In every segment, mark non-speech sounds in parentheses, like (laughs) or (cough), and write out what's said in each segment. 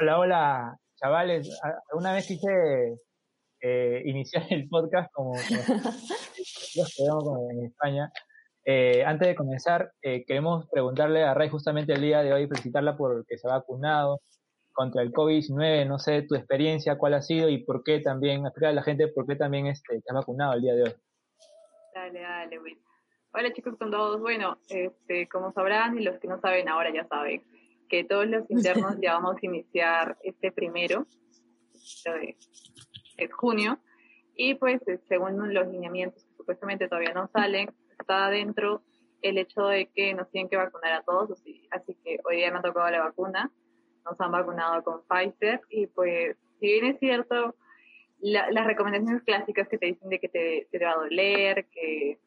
Hola, hola, chavales. Una vez quise eh, iniciar el podcast (laughs) como, en España. Eh, antes de comenzar, eh, queremos preguntarle a Ray justamente el día de hoy, felicitarla porque se ha vacunado contra el COVID-19. No sé tu experiencia, cuál ha sido y por qué también, explicar a la gente por qué también este, te ha vacunado el día de hoy. Dale, dale, bueno. Hola chicos con todos. Bueno, este, como sabrán y los que no saben ahora ya saben que todos los (laughs) internos ya vamos a iniciar este primero de, junio. Y pues eh, según los lineamientos que supuestamente todavía no salen, está adentro el hecho de que nos tienen que vacunar a todos, así, que hoy día me ha tocado la vacuna, nos han vacunado con Pfizer y pues si bien es cierto, las recomendaciones clásicas que te dicen de que te, te va a doler, que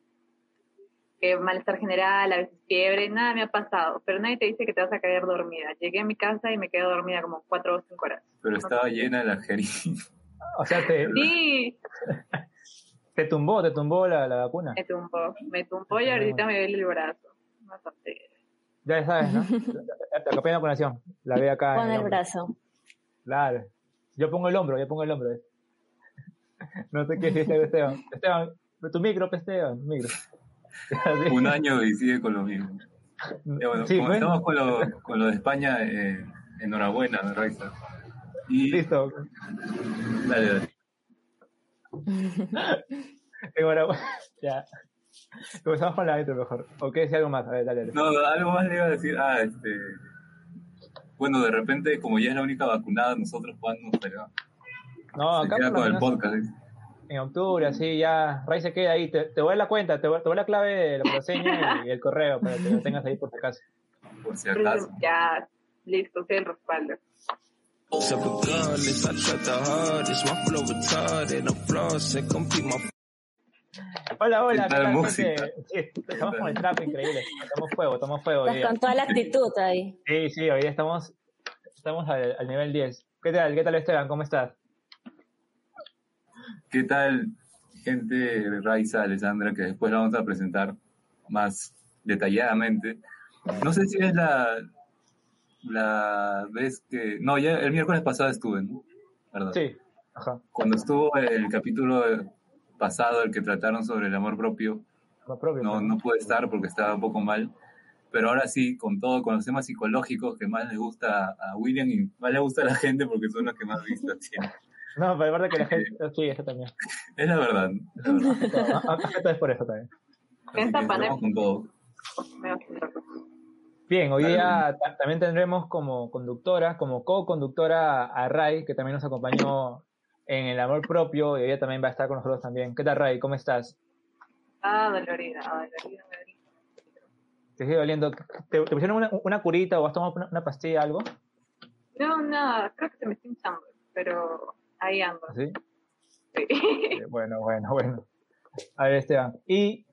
que malestar general, a veces fiebre, nada me ha pasado, pero nadie te dice que te vas a caer dormida. Llegué a mi casa y me quedé dormida como cuatro o cinco horas. Pero estaba llena la jeringa. (laughs) O sea, te... Sí. (laughs) ¿Te tumbó, te tumbó la, la vacuna? Me tumbó, me tumbó y ahorita me duele el brazo. Ya sabes, ¿no? (laughs) Te acopé la vacunación. La ve acá. Con el, brazo. Claro. Yo pongo el hombro, yo pongo el hombro. No sé qué dice Esteban. Esteban, tu micro, Esteban, micro. (laughs) Un año y sigue con lo mismo. bueno, sí, comenzamos con, lo, con lo de España, eh, enhorabuena, Raiza. Y... Listo. Dale, dale. (laughs) enhorabuena. (laughs) ya. Comenzamos con la intro mejor. ¿O qué decía algo más? A ver, dale, dale. No, algo más le iba a decir. Ah, este. Bueno, de repente, como ya es la única vacunada, nosotros pero. No, acá se queda con el podcast. En octubre, así ya, Ray se queda ahí, te, te voy a la cuenta, te voy, te voy a la clave de la contraseña y, el correo para que lo tengas ahí por si acaso. Por si acaso. Ya, listo, el respaldo. Hola, hola, ¿qué tal, Sí, estamos con el trap increíble, tomamos fuego, tomamos fuego. Estás con toda la actitud ahí. Sí, sí, hoy estamos, estamos al, al nivel 10. ¿Qué tal, qué tal Esteban, cómo estás? ¿Qué tal, gente Raiza, Alessandra, que después la vamos a presentar más detalladamente? No sé si es la, la vez que... No, ya el miércoles pasado estuve, ¿no? ¿Verdad? Sí, ajá. Cuando estuvo el capítulo pasado, el que trataron sobre el amor propio, no, no pude estar porque estaba un poco mal. Pero ahora sí, con todo, con los temas psicológicos que más les gusta a William y más le gusta a la gente porque son los que más vistas tienen. No, pero es verdad que la (laughs) gente. Sí, eso también. Es la verdad. Es la verdad. Ah, es por eso también. con todo. Bien, hoy día también tendremos como conductora, como co-conductora a Ray, que también nos acompañó en el amor propio, y ella también va a estar con nosotros también. ¿Qué tal, Ray? ¿Cómo estás? Ah, dolorida, ah, dolorida, dolorida. ¿Te sigue doliendo? ¿Te, pusieron una, una, curita o has tomado una, una pastilla, algo? No, nada, creo que se me está hinchando, pero ahí ando. ¿Sí? Sí. bueno, bueno, bueno. A ver, Esteban. Y,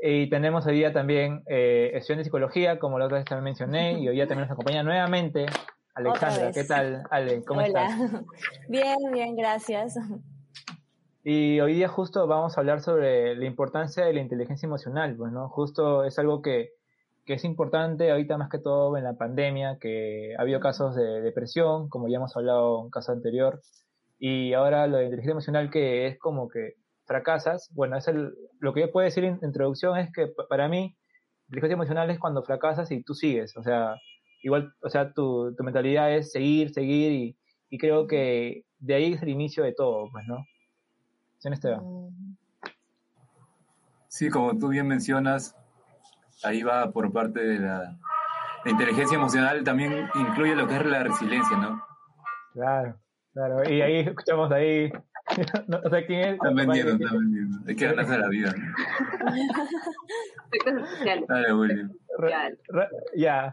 y tenemos hoy día también eh, sesión de psicología, como la otra vez también mencioné, y hoy día también nos acompaña nuevamente Alexandra. ¿Qué tal, Ale? ¿Cómo Hola. estás? Bien, bien, gracias. Y hoy día justo vamos a hablar sobre la importancia de la inteligencia emocional, pues, ¿no? Justo es algo que, que es importante ahorita más que todo en la pandemia, que ha habido casos de depresión, como ya hemos hablado en un caso anterior, y ahora lo de inteligencia emocional que es como que fracasas, bueno, es el, lo que yo puedo decir en introducción es que para mí, inteligencia emocional es cuando fracasas y tú sigues, o sea, igual, o sea, tu, tu mentalidad es seguir, seguir y, y creo que de ahí es el inicio de todo, pues, ¿no? ¿Sí, Esteban? Sí, como tú bien mencionas, ahí va por parte de la, la inteligencia emocional, también incluye lo que es la resiliencia, ¿no? Claro. Claro, y ahí escuchamos ahí, (laughs) no, sé quién es. Están vendiendo, están vendiendo. Hay que ganarse la vida. Dale, William. Ya.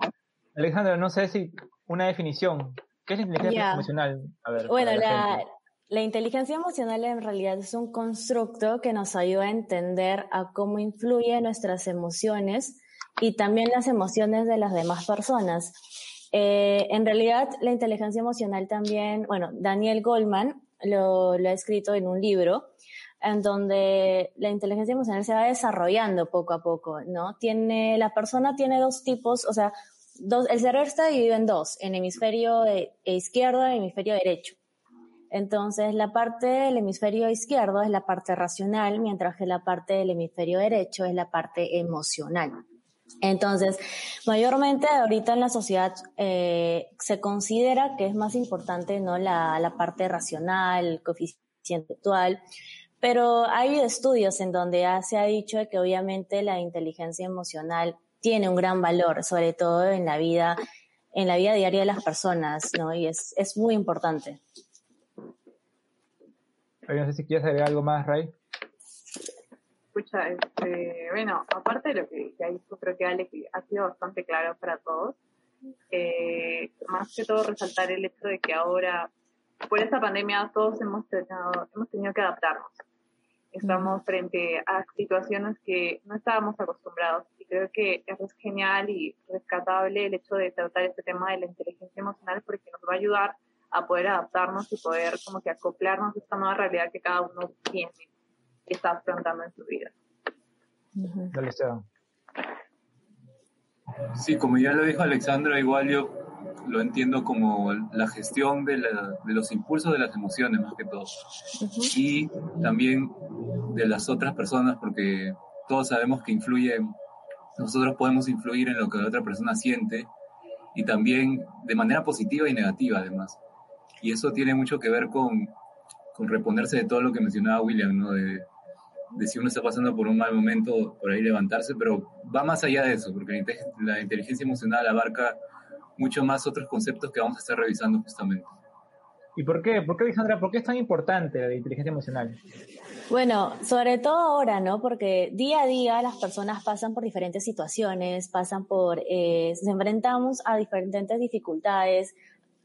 Alejandra, no sé si una definición. ¿Qué es la inteligencia emocional? A ver, bueno, la, la inteligencia emocional en realidad es un constructo que nos ayuda a entender a cómo influyen nuestras emociones y también las emociones de las demás personas. Eh, en realidad, la inteligencia emocional también, bueno, Daniel Goldman lo, lo, ha escrito en un libro, en donde la inteligencia emocional se va desarrollando poco a poco, ¿no? Tiene, la persona tiene dos tipos, o sea, dos, el cerebro está dividido en dos, en hemisferio izquierdo y hemisferio derecho. Entonces, la parte del hemisferio izquierdo es la parte racional, mientras que la parte del hemisferio derecho es la parte emocional. Entonces, mayormente ahorita en la sociedad eh, se considera que es más importante no la, la parte racional, el coeficiente actual, pero hay estudios en donde se ha dicho que obviamente la inteligencia emocional tiene un gran valor, sobre todo en la vida, en la vida diaria de las personas, ¿no? Y es, es muy importante. No sé si quieres agregar algo más, Ray. Escucha, este, bueno, aparte de lo que ya hizo, creo que Ale ha sido bastante claro para todos. Eh, más que todo resaltar el hecho de que ahora, por esta pandemia, todos hemos tenido, hemos tenido que adaptarnos. Estamos frente a situaciones que no estábamos acostumbrados y creo que es genial y rescatable el hecho de tratar este tema de la inteligencia emocional porque nos va a ayudar a poder adaptarnos y poder como que acoplarnos a esta nueva realidad que cada uno tiene y está afrontando en su vida. Dale, Sí, como ya lo dijo Alexandra, igual yo lo entiendo como la gestión de, los impulsos de las emociones más que todo. Y también de las otras personas, porque todos sabemos que influye, nosotros podemos influir en lo que la otra persona siente y también de manera positiva y negativa además. Y eso tiene mucho que ver con, con reponerse de todo lo que mencionaba William, ¿no? De, de si uno está pasando por un mal momento, por ahí levantarse, pero va más allá de eso, porque la inteligencia emocional abarca mucho más otros conceptos que vamos a estar revisando justamente. ¿Y por qué? ¿Por qué, Alejandra? ¿Por qué es tan importante la inteligencia emocional? Bueno, sobre todo ahora, ¿no? Porque día a día las personas pasan por diferentes situaciones, pasan por, eh, nos enfrentamos a diferentes dificultades,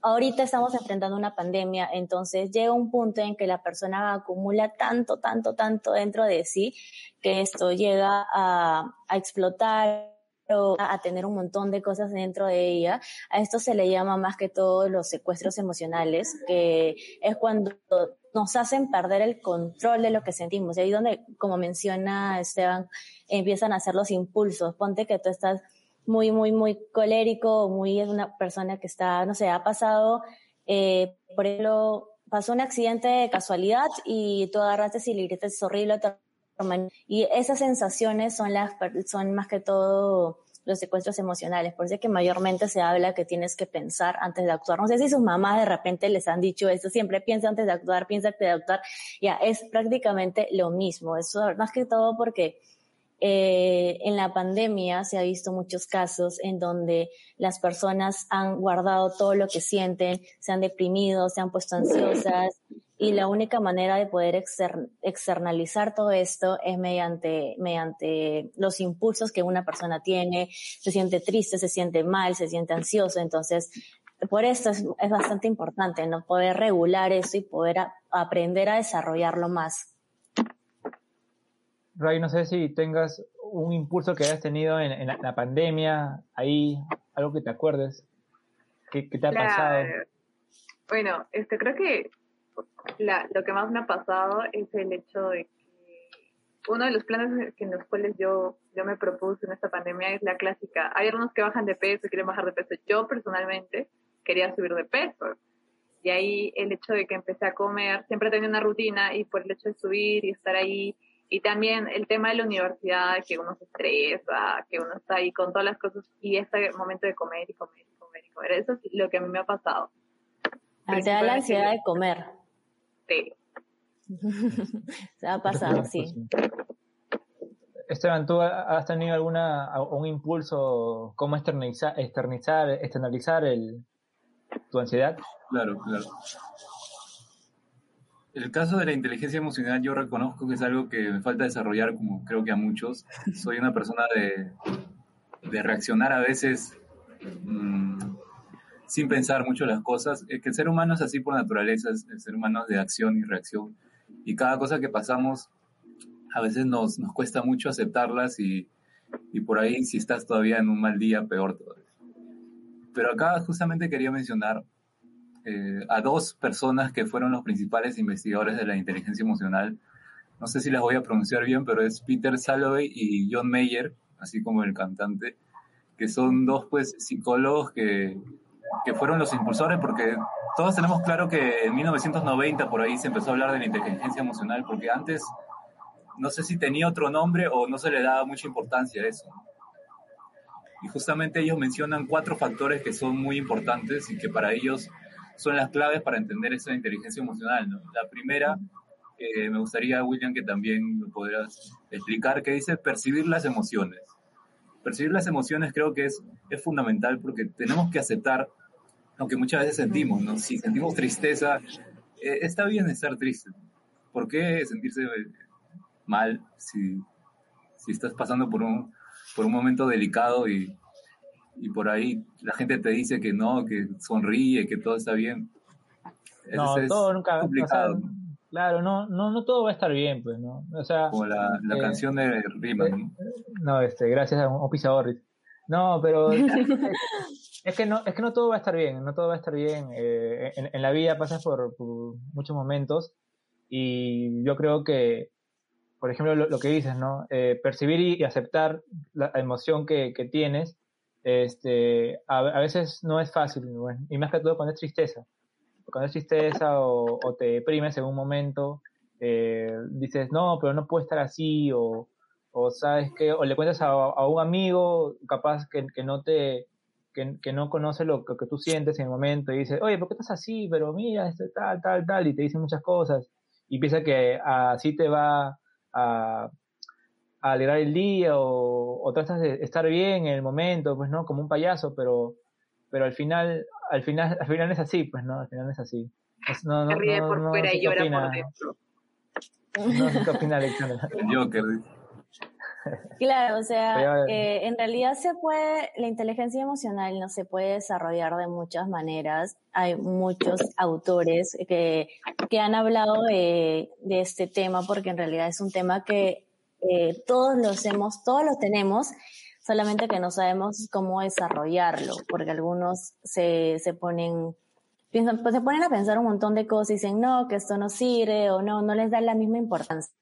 ahorita estamos enfrentando una pandemia, entonces llega un punto en que la persona acumula tanto, tanto, tanto dentro de sí que esto llega a, explotar o a tener un montón de cosas dentro de ella. A esto se le llama más que todo los secuestros emocionales, que es cuando nos hacen perder el control de lo que sentimos. Y ahí donde, como menciona Esteban, empiezan a hacer los impulsos. Ponte que tú estás muy, muy, muy colérico, muy es una persona que está, no sé, ha pasado, eh, por ejemplo, pasó un accidente de casualidad y tú agarraste y le gritaste es horrible, y esas sensaciones son las, son más que todo los secuestros emocionales, por eso es que mayormente se habla que tienes que pensar antes de actuar. No sé si sus mamás de repente les han dicho esto, siempre piensa antes de actuar, piensa antes de actuar, ya, es prácticamente lo mismo, eso más que todo porque eh, en la pandemia se ha visto muchos casos en donde las personas han guardado todo lo que sienten, se han deprimido, se han puesto ansiosas y la única manera de poder externalizar todo esto es mediante, mediante los impulsos que una persona tiene, se siente triste, se siente mal, se siente ansioso, entonces por esto es, bastante importante, ¿no? Poder regular eso y poder aprender a desarrollarlo más. Ray, no sé si tengas un impulso que hayas tenido en, la, pandemia, ahí, algo que te acuerdes, que, te ha pasado. Bueno, este, creo que lo que más me ha pasado es el hecho de que uno de los planes en los cuales yo, yo me propuse en esta pandemia es la clásica. Hay algunos que bajan de peso, quieren bajar de peso. Yo personalmente quería subir de peso. Y ahí el hecho de que empecé a comer, siempre tenía una rutina y por el hecho de subir y estar ahí y también el tema de la universidad, que uno se estresa, que uno está ahí con todas las cosas y este momento de comer y comer y comer y comer. Eso es lo que a mí me ha pasado. Ah, te da la ansiedad de comer. Sí. (laughs) Se ha pasado, sí. Esteban, ¿tú has tenido alguna un impulso cómo externalizar, externalizar, externalizar el, tu ansiedad? Claro, claro. El caso de la inteligencia emocional yo reconozco que es algo que me falta desarrollar, como creo que a muchos. (laughs) Soy una persona de, de reaccionar a veces mm, sin pensar mucho las cosas. Es que el ser humano es así por naturaleza, es el ser humano es de acción y reacción. Y cada cosa que pasamos a veces nos, nos cuesta mucho aceptarlas y, y por ahí si estás todavía en un mal día, peor todavía. Pero acá justamente quería mencionar eh, a dos personas que fueron los principales investigadores de la inteligencia emocional. No sé si las voy a pronunciar bien, pero es Peter Salovey y John Mayer, así como el cantante, que son dos pues psicólogos que, que fueron los impulsores porque todos tenemos claro que en 1990 por ahí se empezó a hablar de la inteligencia emocional porque antes no sé si tenía otro nombre o no se le daba mucha importancia a eso. Y justamente ellos mencionan cuatro factores que son muy importantes y que para ellos son las claves para entender esa inteligencia emocional. La primera, eh, me gustaría, William, que también lo podrás explicar, que dice percibir las emociones. Percibir las emociones creo que es, es fundamental porque tenemos que aceptar lo que muchas veces sentimos. ¿no? Si sentimos tristeza, eh, está bien estar triste. ¿Por qué sentirse mal si, si estás pasando por un, por un momento delicado y, y por ahí la gente te dice que no, que sonríe, que todo está bien. no, todo nunca complicado. claro, no, no, no todo va a estar bien, pues, ¿no? O sea, como la, la eh, canción de Riemann. Eh, ¿no? este, gracias a un pisador. No, pero es que no, es que no todo va a estar bien, no todo va a estar bien. Eh, en, en, la vida pasas por, por, muchos momentos y yo creo que por ejemplo, lo, que dices, ¿no? Eh, percibir y, aceptar la emoción que, que tienes, este, a, veces no es fácil, y más que todo cuando es tristeza. Cuando es tristeza o, te deprimes en un momento, eh, dices, no, pero no puede estar así, o, o sabes que, o le cuentas a, un amigo capaz que, que no te, que, no conoce lo que, tú sientes en el momento y dices, oye, ¿por qué estás así? Pero mira, este, tal, tal, tal, y te dice muchas cosas. Y piensa que así te va a, alegrar el día o, o, tratas de estar bien en el momento, pues no, como un payaso, pero, pero al final, al final, al final es así, pues no, al final es así. no, no, ríe por fuera y llora por dentro. No, ¿qué opina Alexandra? (laughs) Joker. Claro, o sea, eh, en realidad se puede, la inteligencia emocional no se puede desarrollar de muchas maneras. Hay muchos autores que, que han hablado de, de este tema porque en realidad es un tema que eh, todos lo hacemos, todos lo tenemos, solamente que no sabemos cómo desarrollarlo, porque algunos se, se ponen piensan, pues se ponen a pensar un montón de cosas y dicen, no, que esto no sirve o no, no les da la misma importancia.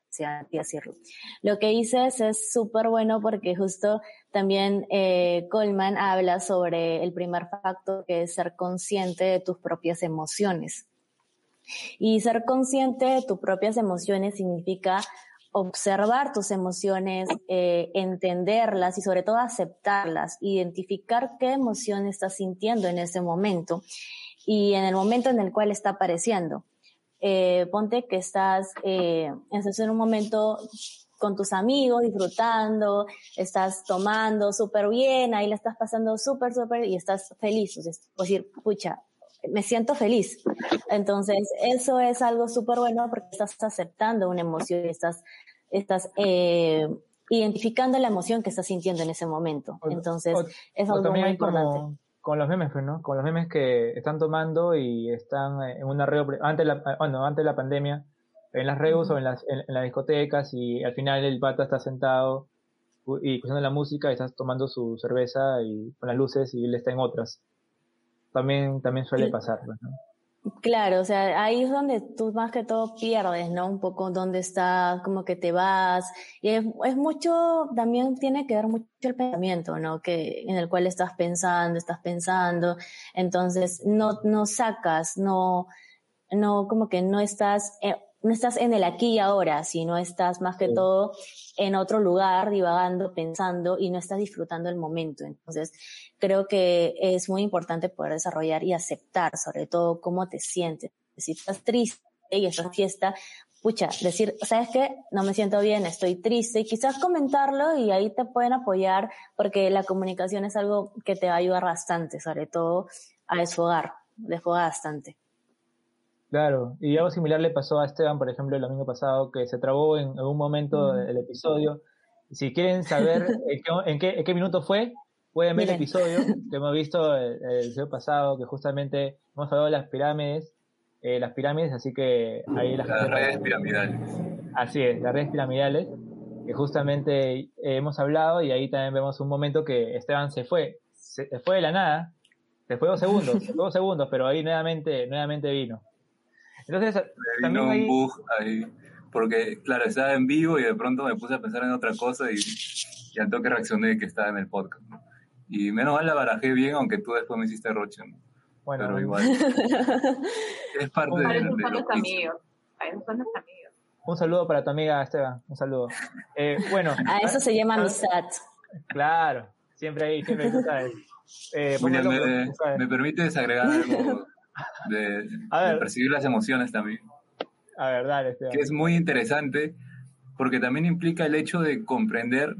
Decirlo. Lo que dices es súper bueno porque justo también eh, Coleman habla sobre el primer factor que es ser consciente de tus propias emociones. Y ser consciente de tus propias emociones significa observar tus emociones, eh, entenderlas y sobre todo aceptarlas, identificar qué emoción estás sintiendo en ese momento y en el momento en el cual está apareciendo. Eh, ponte que estás, eh, estás en un momento con tus amigos, disfrutando, estás tomando súper bien, ahí la estás pasando súper, súper y estás feliz. O sea, decir, pucha, me siento feliz. Entonces, eso es algo súper bueno porque estás aceptando una emoción y estás, estás eh, identificando la emoción que estás sintiendo en ese momento. Entonces, es algo muy importante con los memes, pues, ¿no? Con los memes que están tomando y están en una red, antes de la, bueno, antes de la pandemia, en las redes o en las, en, las discotecas y al final el pata está sentado y escuchando la música y está tomando su cerveza y con las luces y él está en otras. También, también suele pasar, pues, ¿no? Claro, o sea, ahí es donde tú más que todo pierdes, ¿no? Un poco dónde estás, como que te vas. Y es, es, mucho, también tiene que ver mucho el pensamiento, ¿no? Que, en el cual estás pensando, estás pensando. Entonces, no, no sacas, no, no, como que no estás, eh, no estás en el aquí y ahora, sino estás más que todo en otro lugar, divagando, pensando y no estás disfrutando el momento. Entonces, creo que es muy importante poder desarrollar y aceptar, sobre todo, cómo te sientes. Si estás triste y estás fiesta, pucha, decir, ¿sabes qué? No me siento bien, estoy triste, y quizás comentarlo y ahí te pueden apoyar porque la comunicación es algo que te va a ayudar bastante, sobre todo a desfogar, desfogar bastante. Claro, y algo similar le pasó a Esteban, por ejemplo, el domingo pasado, que se trabó en algún momento del episodio. Si quieren saber (laughs) en, qué, en, qué, minuto fue, pueden ver el episodio (laughs) que hemos visto el, episodio pasado, que justamente hemos hablado de las pirámides, eh, las pirámides, así que ahí las, las redes piramidales. Así es, las redes piramidales, que justamente eh, hemos hablado y ahí también vemos un momento que Esteban se fue, se, fue de la nada, se fue dos segundos, (laughs) dos segundos, pero ahí nuevamente, nuevamente vino. Entonces, también un bug ahí, porque claro, estaba en vivo y de pronto me puse a pensar en otra cosa y, ya al toque reaccioné que estaba en el podcast. Y menos mal la barajé bien, aunque tú después me hiciste roche. Bueno, pero igual. (laughs) es parte de, de, los amigos. son los amigos. Un saludo para tu amiga Esteban, un saludo. Eh, bueno. (laughs) A eso se llama amistad. Claro, siempre ahí, siempre ahí, sabes. Eh, me, me, permite desagregar algo de, percibir las emociones también. A ver, dale, Que es muy interesante porque también implica el hecho de comprender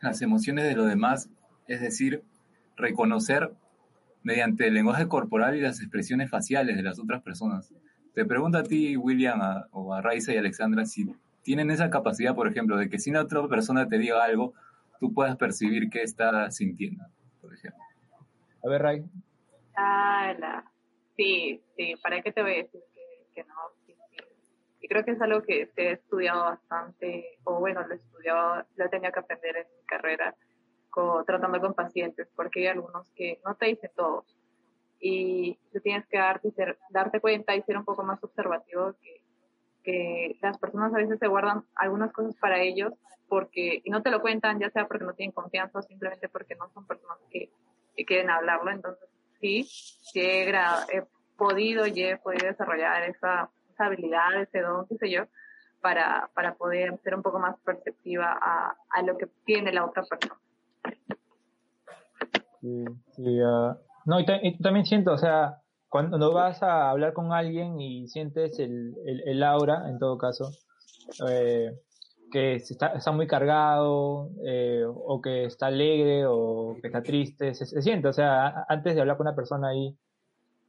las emociones de los demás, es decir, reconocer mediante el lenguaje corporal y las expresiones faciales de las otras personas. Te pregunto a ti, William, o a Raiza y Alexandra, si tienen esa capacidad, por ejemplo, de que si una otra persona te diga algo, tú puedas percibir qué está sintiendo, por ejemplo. A ver, Ray. Ah, sí, sí, ¿para qué te voy a decir que, no? Y creo que es algo que he estudiado bastante, o bueno, lo he estudiado, lo tenía que aprender en mi carrera, tratando con pacientes, porque hay algunos que no te dicen todos. Y tú tienes que darte, darte cuenta y ser un poco más observativo que, que las personas a veces se guardan algunas cosas para ellos porque y no te lo cuentan, ya sea porque no tienen confianza o simplemente porque no son personas que, quieren hablarlo. Entonces, sí, sí he, podido y he podido desarrollar esa, habilidad, ese don, qué sé yo, para, para poder ser un poco más perceptiva a, a lo que tiene la otra persona. Sí, sí, no, y, también siento, o sea, cuando vas a hablar con alguien y sientes el, el, aura, en todo caso, eh, que está, muy cargado, eh, o que está alegre, o que está triste, se, siente, o sea, antes de hablar con una persona ahí,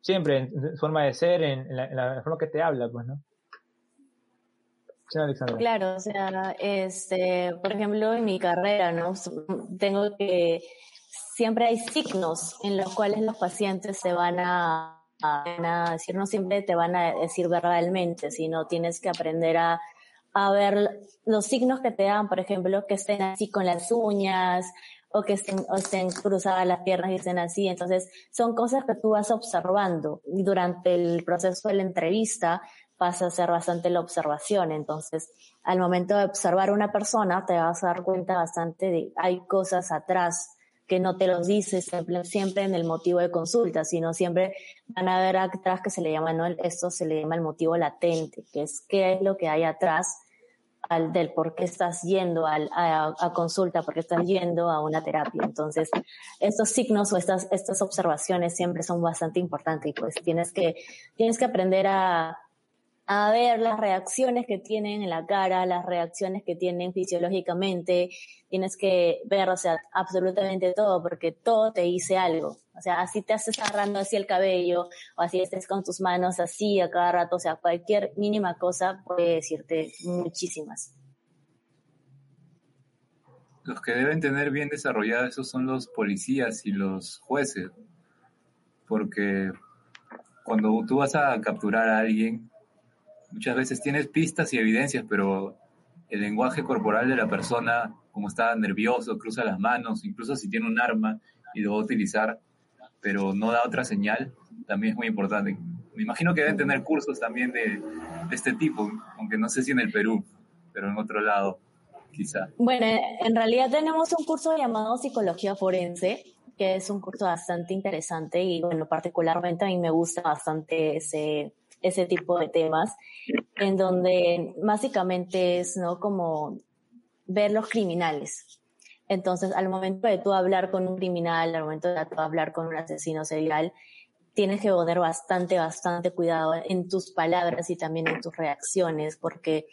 siempre en, forma de ser, en, la, forma que te habla, pues, ¿no? Claro, o sea, este, por ejemplo, en mi carrera, ¿no? Tengo que, siempre hay signos en los cuales los pacientes se van a, a, decir, no siempre te van a decir verbalmente, sino tienes que aprender a, a ver los signos que te dan, por ejemplo, que estén así con las uñas, o que estén, o estén cruzadas las piernas y estén así. Entonces, son cosas que tú vas observando y durante el proceso de la entrevista vas a hacer bastante la observación. Entonces, al momento de observar a una persona, te vas a dar cuenta bastante de hay cosas atrás que no te los dice siempre, siempre en el motivo de consulta, sino siempre van a ver atrás que se le llama, ¿no? Esto se le llama el motivo latente, que es qué es lo que hay atrás al, del por qué estás yendo a, a, consulta, por qué estás yendo a una terapia. Entonces, estos signos o estas, estas observaciones siempre son bastante importantes y pues tienes que, tienes que aprender a, a ver las reacciones que tienen en la cara, las reacciones que tienen fisiológicamente, tienes que ver, o sea, absolutamente todo, porque todo te dice algo. O sea, así te haces agarrando así el cabello, o así estés con tus manos así a cada rato, o sea, cualquier mínima cosa puede decirte muchísimas. Los que deben tener bien desarrollado eso son los policías y los jueces, porque cuando tú vas a capturar a alguien, muchas veces tienes pistas y evidencias, pero el lenguaje corporal de la persona, como está nervioso, cruza las manos, incluso si tiene un arma y lo va a utilizar, pero no da otra señal, también es muy importante. Me imagino que deben tener cursos también de, este tipo, aunque no sé si en el Perú, pero en otro lado, quizá. Bueno, en realidad tenemos un curso llamado Psicología Forense, que es un curso bastante interesante y bueno, particularmente a mí me gusta bastante ese, ese tipo de temas, en donde básicamente es, ¿no? Como ver los criminales. Entonces, al momento de tú hablar con un criminal, al momento de tú hablar con un asesino serial, tienes que poner bastante, bastante cuidado en tus palabras y también en tus reacciones, porque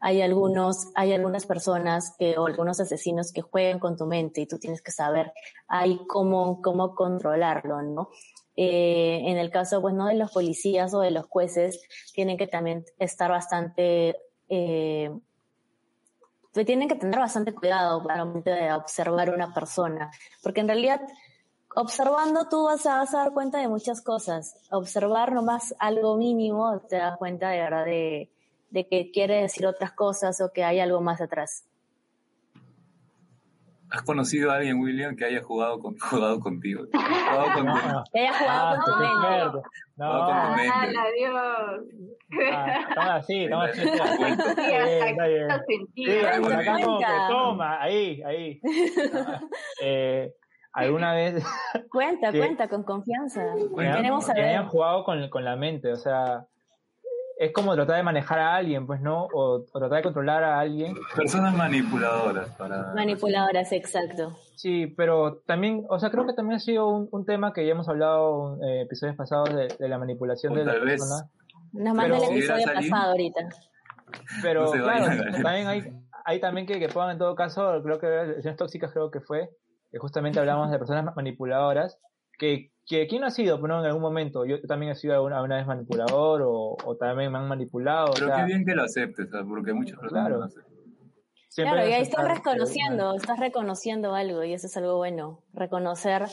hay algunos, hay algunas personas que, o algunos asesinos que juegan con tu mente y tú tienes que saber ahí cómo, cómo controlarlo, ¿no? Eh, en el caso, pues, no de los policías o de los jueces, tienen que también estar bastante, eh, pues, tienen que tener bastante cuidado para observar una persona, porque en realidad, observando tú vas a, a dar cuenta de muchas cosas. Observar nomás algo mínimo te das cuenta de verdad de que quiere decir otras cosas o que hay algo más atrás. ¿Has conocido a alguien, William, que haya jugado, con, (laughs) jugado contigo? (laughs) Jugado contigo. Que haya jugado ah, con tu mente. No, jugado con tu mente. Adiós. Ah, toma así, toma así. Sí, está bien. Sí, toma, ahí, ahí. (laughs) eh, alguna vez... Cuenta, cuenta, con confianza. Queremos saber. Que hayan jugado con, con la mente, o sea, es como tratar de manejar a alguien, pues, ¿no? O, tratar de controlar a alguien. Personas manipuladoras. Para... Manipuladoras, exacto. Sí, pero también, o sea, creo que también ha sido un, tema que ya hemos hablado en eh, episodios pasados de, la manipulación de la persona. Nos manda el episodio pasado ahorita. Pero claro, también hay, hay también que, que puedan en todo caso, creo que relaciones tóxicas creo que fue, que justamente hablamos de personas manipuladoras, que que quién ha sido, pero en algún momento. Yo también he sido alguna, vez manipulador o, o, también me han manipulado. Pero qué bien que lo aceptes, porque muchas personas claro. lo aceptan. claro, y ahí estás reconociendo, estás reconociendo algo y eso es algo bueno. Reconocer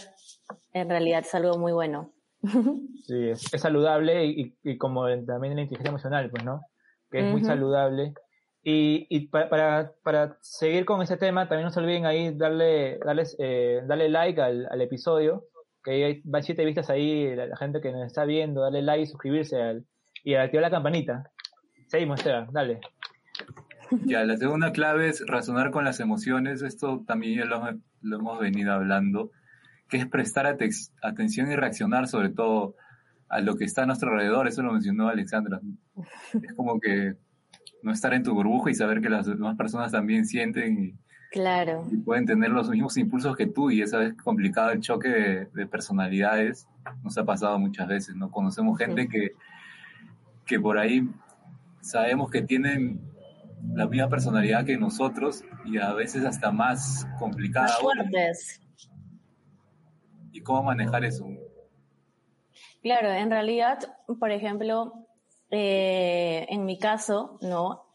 en realidad es algo muy bueno. (laughs) Sí, es, saludable y, y, como también en la inteligencia emocional, pues, ¿no? Que es muy saludable. Y, y para, para, seguir con ese tema, también no se olviden ahí darle, darles, eh, darle like al, al episodio que hay siete vistas ahí, la, gente que nos está viendo, darle like, suscribirse al, y activar la campanita. Seguimos, Esteban, dale. Ya, la segunda clave es razonar con las emociones. Esto también ya lo, hemos venido hablando, que es prestar atención y reaccionar sobre todo a lo que está a nuestro alrededor. Eso lo mencionó Alexandra. Es como que no estar en tu burbuja y saber que las demás personas también sienten y, Claro. Y pueden tener los mismos impulsos que tú y esa es complicado el choque de, personalidades. Nos ha pasado muchas veces, ¿no? Conocemos gente que, que por ahí sabemos que tienen la misma personalidad que nosotros y a veces hasta más complicada. Más fuertes. ¿Y cómo manejar eso? Claro, en realidad, por ejemplo, eh, en mi caso, ¿no?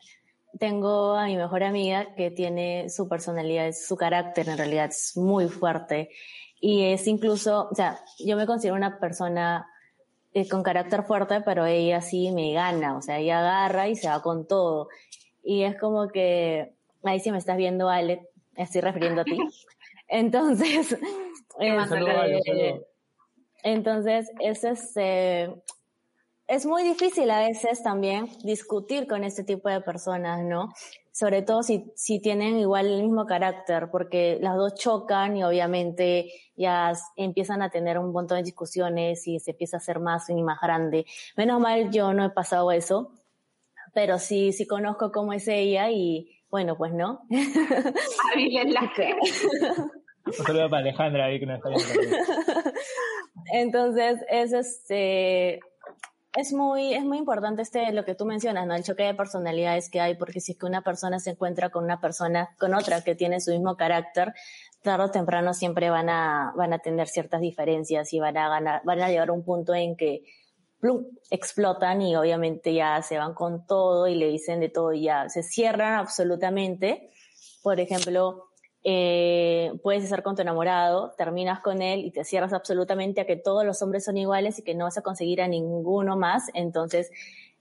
Tengo a mi mejor amiga que tiene su personalidad, su carácter en realidad es muy fuerte y es incluso, o sea, yo me considero una persona eh, con carácter fuerte, pero ella sí me gana, o sea, ella agarra y se va con todo. Y es como que, ahí si me estás viendo, Ale, estoy refiriendo a ti. (laughs) Entonces, este, entonces es este, es muy difícil a veces también discutir con este tipo de personas, ¿no? Sobre todo si, si tienen igual el mismo carácter, porque las dos chocan y obviamente ya empiezan a tener un montón de discusiones y se empieza a hacer más y más grande. Menos mal yo no he pasado eso, pero sí, sí conozco cómo es ella y bueno, pues no. la (laughs) Un saludo para Alejandra ahí que nos está viendo. (laughs) Entonces, es este, es muy, es muy importante este, lo que tú mencionas, ¿no? El choque de personalidades que hay, porque si es que una persona se encuentra con una persona, con otra que tiene su mismo carácter, tarde o temprano siempre van a, van a tener ciertas diferencias y van a ganar, van a llegar a un punto en que explotan y obviamente ya se van con todo y le dicen de todo y ya se cierran absolutamente. Por ejemplo, eh, puedes estar con tu enamorado, terminas con él y te cierras absolutamente a que todos los hombres son iguales y que no vas a conseguir a ninguno más. Entonces,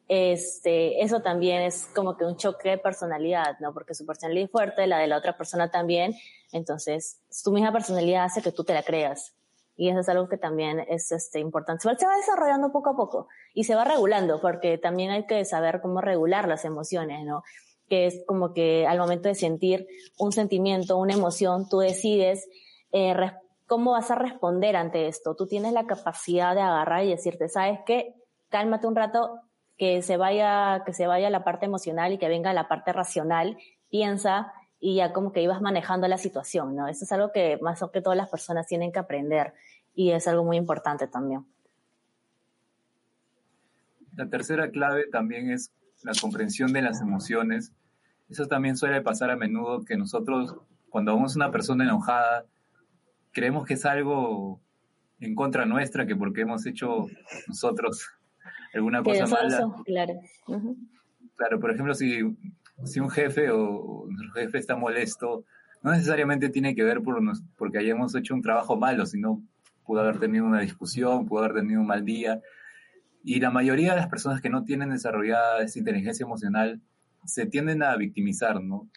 este, eso también es como que un choque de personalidad, ¿no? Porque su personalidad es fuerte, la de la otra persona también. Entonces, tu misma personalidad hace que tú te la creas. Y eso es algo que también es este, importante. Se va desarrollando poco a poco y se va regulando, porque también hay que saber cómo regular las emociones, ¿no? Que es como que al momento de sentir un sentimiento, una emoción, tú decides eh, cómo vas a responder ante esto. Tú tienes la capacidad de agarrar y decirte, ¿sabes qué? Cálmate un rato, que se vaya, que se vaya la parte emocional y que venga la parte racional, piensa y ya como que ibas manejando la situación, ¿no? Eso es algo que más que todas las personas tienen que aprender y es algo muy importante también. La tercera clave también es la comprensión de las emociones. Eso también suele pasar a menudo que nosotros, cuando vemos una persona enojada, creemos que es algo en contra nuestra, que porque hemos hecho nosotros alguna cosa mala. Claro. Claro, por ejemplo, si, si un jefe o, nuestro jefe está molesto, no necesariamente tiene que ver por porque hayamos hecho un trabajo malo, sino pudo haber tenido una discusión, pudo haber tenido un mal día. Y la mayoría de las personas que no tienen desarrollada esa inteligencia emocional se tienden a victimizar, ¿no?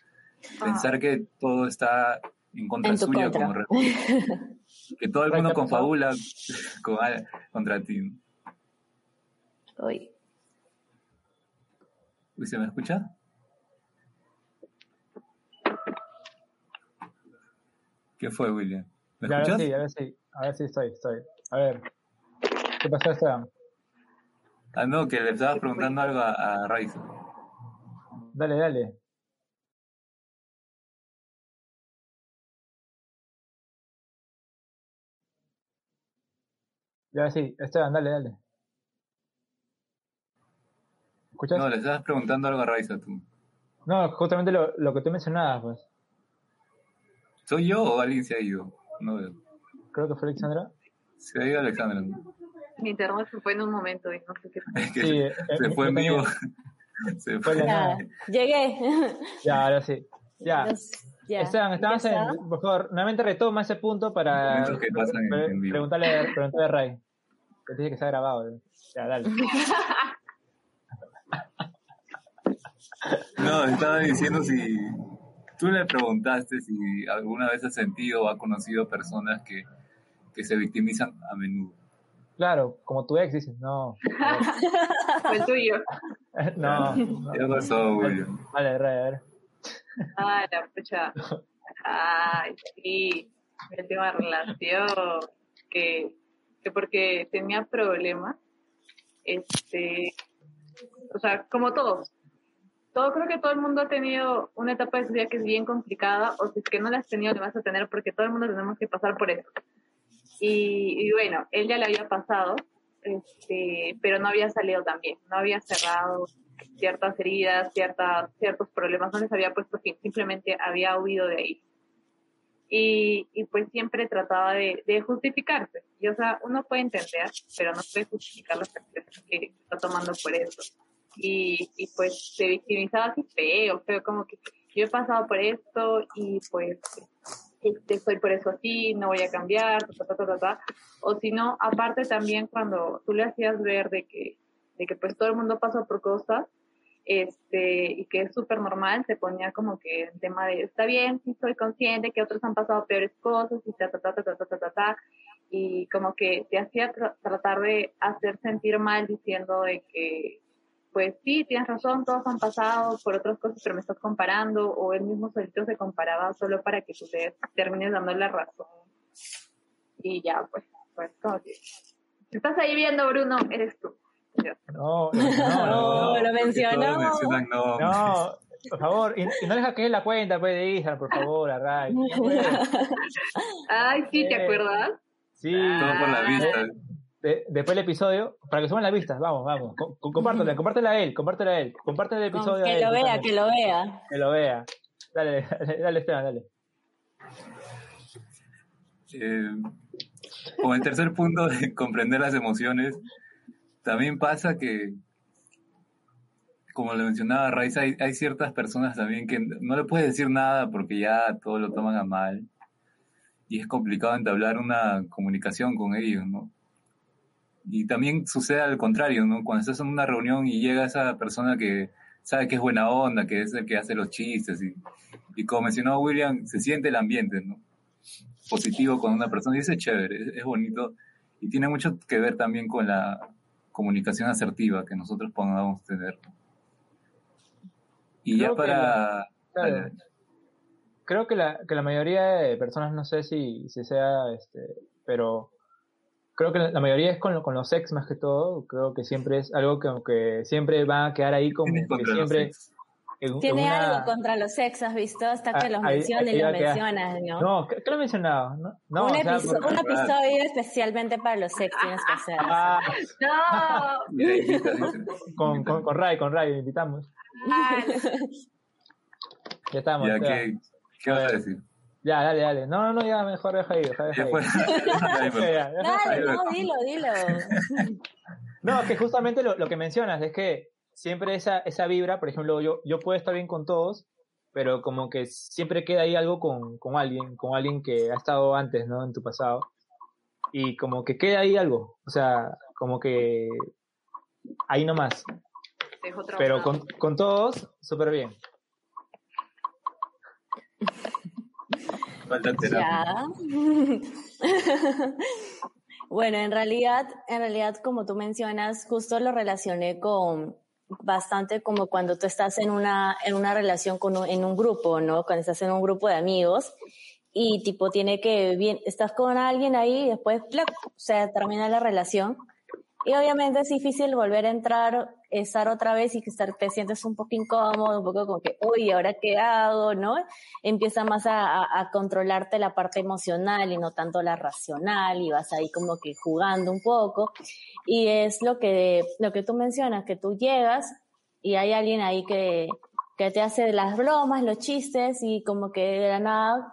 Pensar ah. que todo está en contra suyo, como que todo el mundo confabula (laughs) contra ti. Uy. Uy, ¿se me escucha? ¿Qué fue, William? ¿Me escuchas? A ver, sí, a ver si, a ver si estoy, estoy. A ver. ¿Qué pasó, Esteban? Ah, no, que le estabas preguntando algo a, a Raiza. Dale, dale. Ya, sí, Esteban, dale, dale. ¿Escuchas? No, le estabas preguntando algo a Raiza tú. No, justamente lo, lo que tú mencionabas, pues. ¿Soy yo o alguien se ha ido? No veo. Creo que fue Alexandra. Se ha ido Alexandra. Mi internet se fue en un momento y no sé qué fue. sí, eh, se, fue en vivo. (laughs) se fue. Ya, llegué. Ya, ahora sí. Ya. ya. Esteban, estabas en. Por favor, nuevamente retoma ese punto para. Que pasan en, en vivo. Preguntarle, preguntarle a Ray. Que dije que se ha grabado. Eh. Ya, dale. (laughs) No, estaba diciendo si tú le preguntaste si alguna vez has sentido o ha conocido personas que, que se victimizan a menudo. Claro, como tu ex dices, no. (laughs) el tuyo. (laughs) No. ¿Qué pasó, William? Vale, a ver. Ay, la pucha. Ay, sí. Mi última relación. Que, que porque tenía problemas. Este. O sea, como todos todo, creo que todo el mundo ha tenido una etapa de su vida que es bien complicada, o si es que no la has tenido, le vas a tener, porque todo el mundo tenemos que pasar por eso. Y, bueno, él ya le había pasado, este, pero no había salido también, no había cerrado ciertas heridas, ciertas, ciertos problemas, no les había puesto fin, simplemente había huido de ahí. Y, y pues siempre trataba de, de, justificarse. Y o sea, uno puede entender, pero no puede justificar las acciones que está tomando por eso y, y pues se victimizaba así feo, feo, como que yo he pasado por esto y pues este, estoy por eso así, no voy a cambiar, ta, ta, ta, o si no, aparte también cuando tú le hacías ver de que, de que pues todo el mundo pasa por cosas, este, y que es súper normal, se ponía como que el tema de, está bien, sí soy consciente que otros han pasado peores cosas y ta, ta, ta, ta, ta, ta, ta, ta, y como que te hacía tratar de hacer sentir mal diciendo de que pues sí, tienes razón, todos han pasado por otras cosas, pero me estás comparando, o él mismo solito se comparaba solo para que tú te termines dando la razón. Y ya, pues, pues, como que... estás ahí viendo, Bruno, eres tú. No, no, no, lo mencionó. No. no, por favor, y, no deja que él la cuenta pues, de Instagram, por favor, a Ray. Ay, sí, ¿te acuerdas? Sí. Todo por la vista después del episodio, para que suban las vistas, vamos, vamos, compártela, (laughs) compártela a él, compártela a él, comparte el episodio que lo vea, que lo vea. Que lo vea. Dale, dale, dale Esteban, dale. Eh, como el tercer punto de (laughs) comprender las emociones, también pasa que, como le mencionaba Raiza, hay, hay ciertas personas también que no le puedes decir nada porque ya todo lo toman a mal y es complicado entablar una comunicación con ellos, ¿no? Y también sucede al contrario, ¿no? Cuando estás en una reunión y llega esa persona que sabe que es buena onda, que es el que hace los chistes y, y como mencionó William, se siente el ambiente, ¿no? Positivo con una persona y es chévere, es, bonito y tiene mucho que ver también con la comunicación asertiva que nosotros podamos tener. Y ya para... creo que la, que la mayoría de personas, no sé si, si sea, este, pero creo que la mayoría es con, con los ex más que todo. Creo que siempre es algo que, que siempre va a quedar ahí como que siempre. Tiene algo contra los ex, ¿has visto? Hasta que los menciona y los mencionas, ¿no? No, ¿qué, lo he mencionado? No, no un, episodio especial para los ex tienes que hacer. Ah, ¡No! (laughs) con, con, con Ray, con Ray, invitamos. ya estamos. Ya, ¿qué, ¿Qué vas a decir? Ya, dale, dale. No, no, ya mejor deja ahí, deja, ahí. (laughs) dale, no, dilo, dilo. No, que justamente lo, lo, que mencionas es que siempre esa, esa vibra, por ejemplo, yo, yo puedo estar bien con todos, pero como que siempre queda ahí algo con, con alguien, con alguien que ha estado antes, ¿no? En tu pasado. Y como que queda ahí algo. O sea, como que ahí nomás. Pero con, con todos, súper bien. (laughs) bueno, en realidad, en realidad, como tú mencionas, justo lo relacioné con bastante como cuando tú estás en una, en una relación con en un grupo, ¿no? Cuando estás en un grupo de amigos y tipo tiene que, bien, estás con alguien ahí y después se termina la relación. Y obviamente es difícil volver a entrar, estar otra vez y estar, te sientes un poco incómodo, un poco como que, uy, ¿ahora qué hago? ¿No? Empieza más a, a, controlarte la parte emocional y no tanto la racional y vas ahí como que jugando un poco. Y es lo que, lo que tú mencionas, que tú llegas y hay alguien ahí que, que te hace las bromas, los chistes y como que de la nada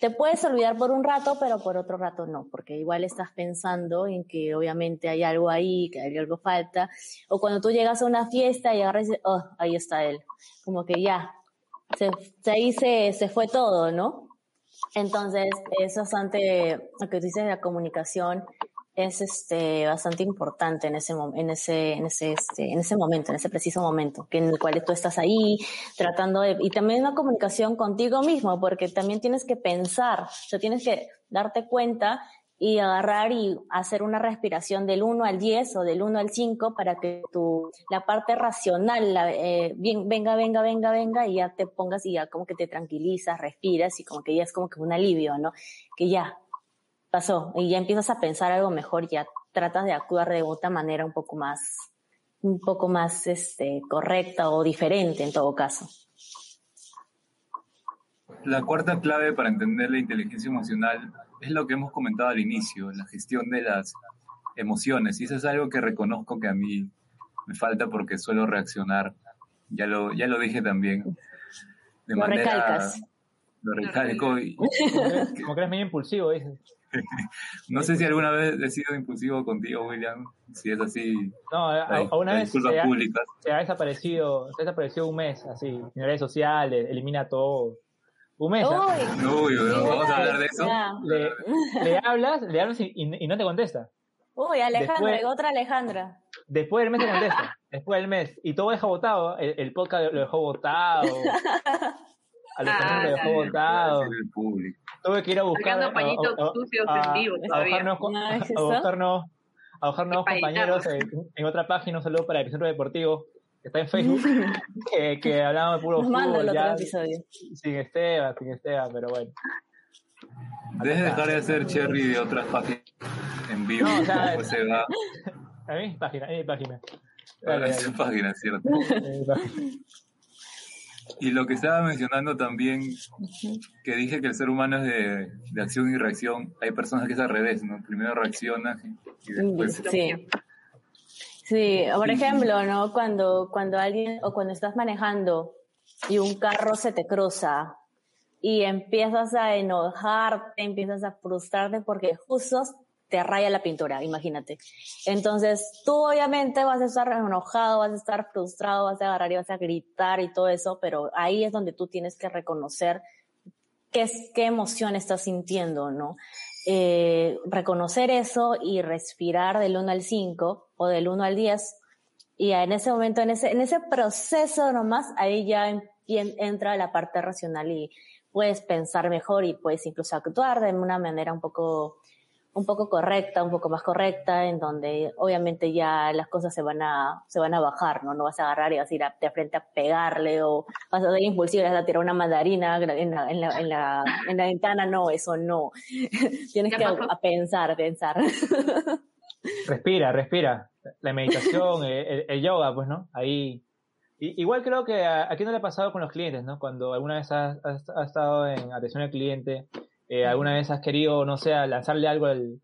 te puedes olvidar por un rato, pero por otro rato no, porque igual estás pensando en que obviamente hay algo ahí, que hay algo falta. O cuando tú llegas a una fiesta y agarras oh, ahí está él. Como que ya, se, ahí se, se fue todo, ¿no? Entonces, es bastante, lo que tú dices de la comunicación, es este bastante importante en ese en ese en ese este, en ese momento en ese preciso momento que en el cual tú estás ahí tratando de y también una comunicación contigo mismo porque también tienes que pensar o sea tienes que darte cuenta y agarrar y hacer una respiración del 1 al 10 o del 1 al 5 para que tu la parte racional la, eh, bien, venga venga venga venga y ya te pongas y ya como que te tranquilizas respiras y como que ya es como que un alivio no que ya pasó y ya empiezas a pensar algo mejor, ya tratas de actuar de otra manera un poco más, un poco más este, correcta o diferente en todo caso. La cuarta clave para entender la inteligencia emocional es lo que hemos comentado al inicio, la gestión de las emociones. Y eso es algo que reconozco que a mí me falta porque suelo reaccionar. Ya lo, ya lo dije también. De lo manera, recalcas. Lo recalco. Y, como que eres medio impulsivo, dices. No sé si alguna vez he sido impulsivo contigo, William. Si es así. No, a, una vez se ha, se ha, desaparecido, se ha desaparecido un mes, así, en redes sociales, elimina todo. Un mes. ¿ah? Uy, vamos a hablar de eso. Le, hablas, le hablas y, no te contesta. Uy, Alejandra, otra Alejandra. Después del mes te contesta. Después del mes. Y todo deja votado. El, el podcast lo dejó votado. (laughs) Alejandro ah, lo dejó votado. Tuve que ir a buscar. A, pañitos sucios en vivo, a, buscarnos, a buscar compañeros en, otra página, un saludo para el Centro Deportivo, que está en Facebook, (laughs) que, que hablamos de puro fútbol. Ya, sin Esteban, sin Esteban, pero bueno. Deje de dejar de hacer cherry de otras páginas en vivo. No, o sea, se va. (laughs) A mi página, a mi página. A mi página, cierto. Y lo que estaba mencionando también, que dije que el ser humano es de, de acción y reacción, hay personas que es al revés, ¿no? Primero reacciona y después... Sí. Sí, por ejemplo, ¿no? Cuando, cuando alguien, o cuando estás manejando y un carro se te cruza y empiezas a enojarte, empiezas a frustrarte porque justo te raya la pintura, imagínate. Entonces, tú obviamente vas a estar enojado, vas a estar frustrado, vas a agarrar y vas a gritar y todo eso, pero ahí es donde tú tienes que reconocer qué, emoción estás sintiendo, ¿no? Eh, reconocer eso y respirar del 1 al 5 o del 1 al 10 y en ese momento, en ese, en ese proceso nomás, ahí ya entra la parte racional y puedes pensar mejor y puedes incluso actuar de una manera un poco un poco correcta, un poco más correcta, en donde obviamente ya las cosas se van a, se van a bajar, ¿no? No vas a agarrar y vas a ir de frente a pegarle o vas a ser impulsivo y vas a tirar una mandarina en la, en la, en la, en la ventana, no, eso no. (laughs) Tienes que a, pensar, pensar. (laughs) Respira, respira. La meditación, (laughs) el, yoga, pues, ¿no? Ahí. igual creo que a, quién no le ha pasado con los clientes, ¿no? Cuando alguna vez has, has estado en atención al cliente eh, ¿Alguna vez has querido, no sé, lanzarle algo al,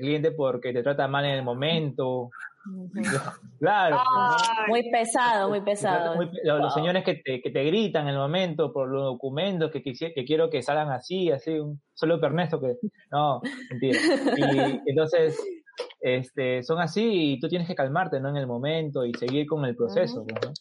cliente porque te trata mal en el momento? (laughs) Claro. Muy pesado, muy pesado. los, señores que te, que te gritan en el momento por los documentos que, que, quiero que salgan así, así, un solo Ernesto que... No, mentira. Y (laughs) entonces, este, son así y tú tienes que calmarte, ¿no? En el momento y seguir con el proceso. Pues,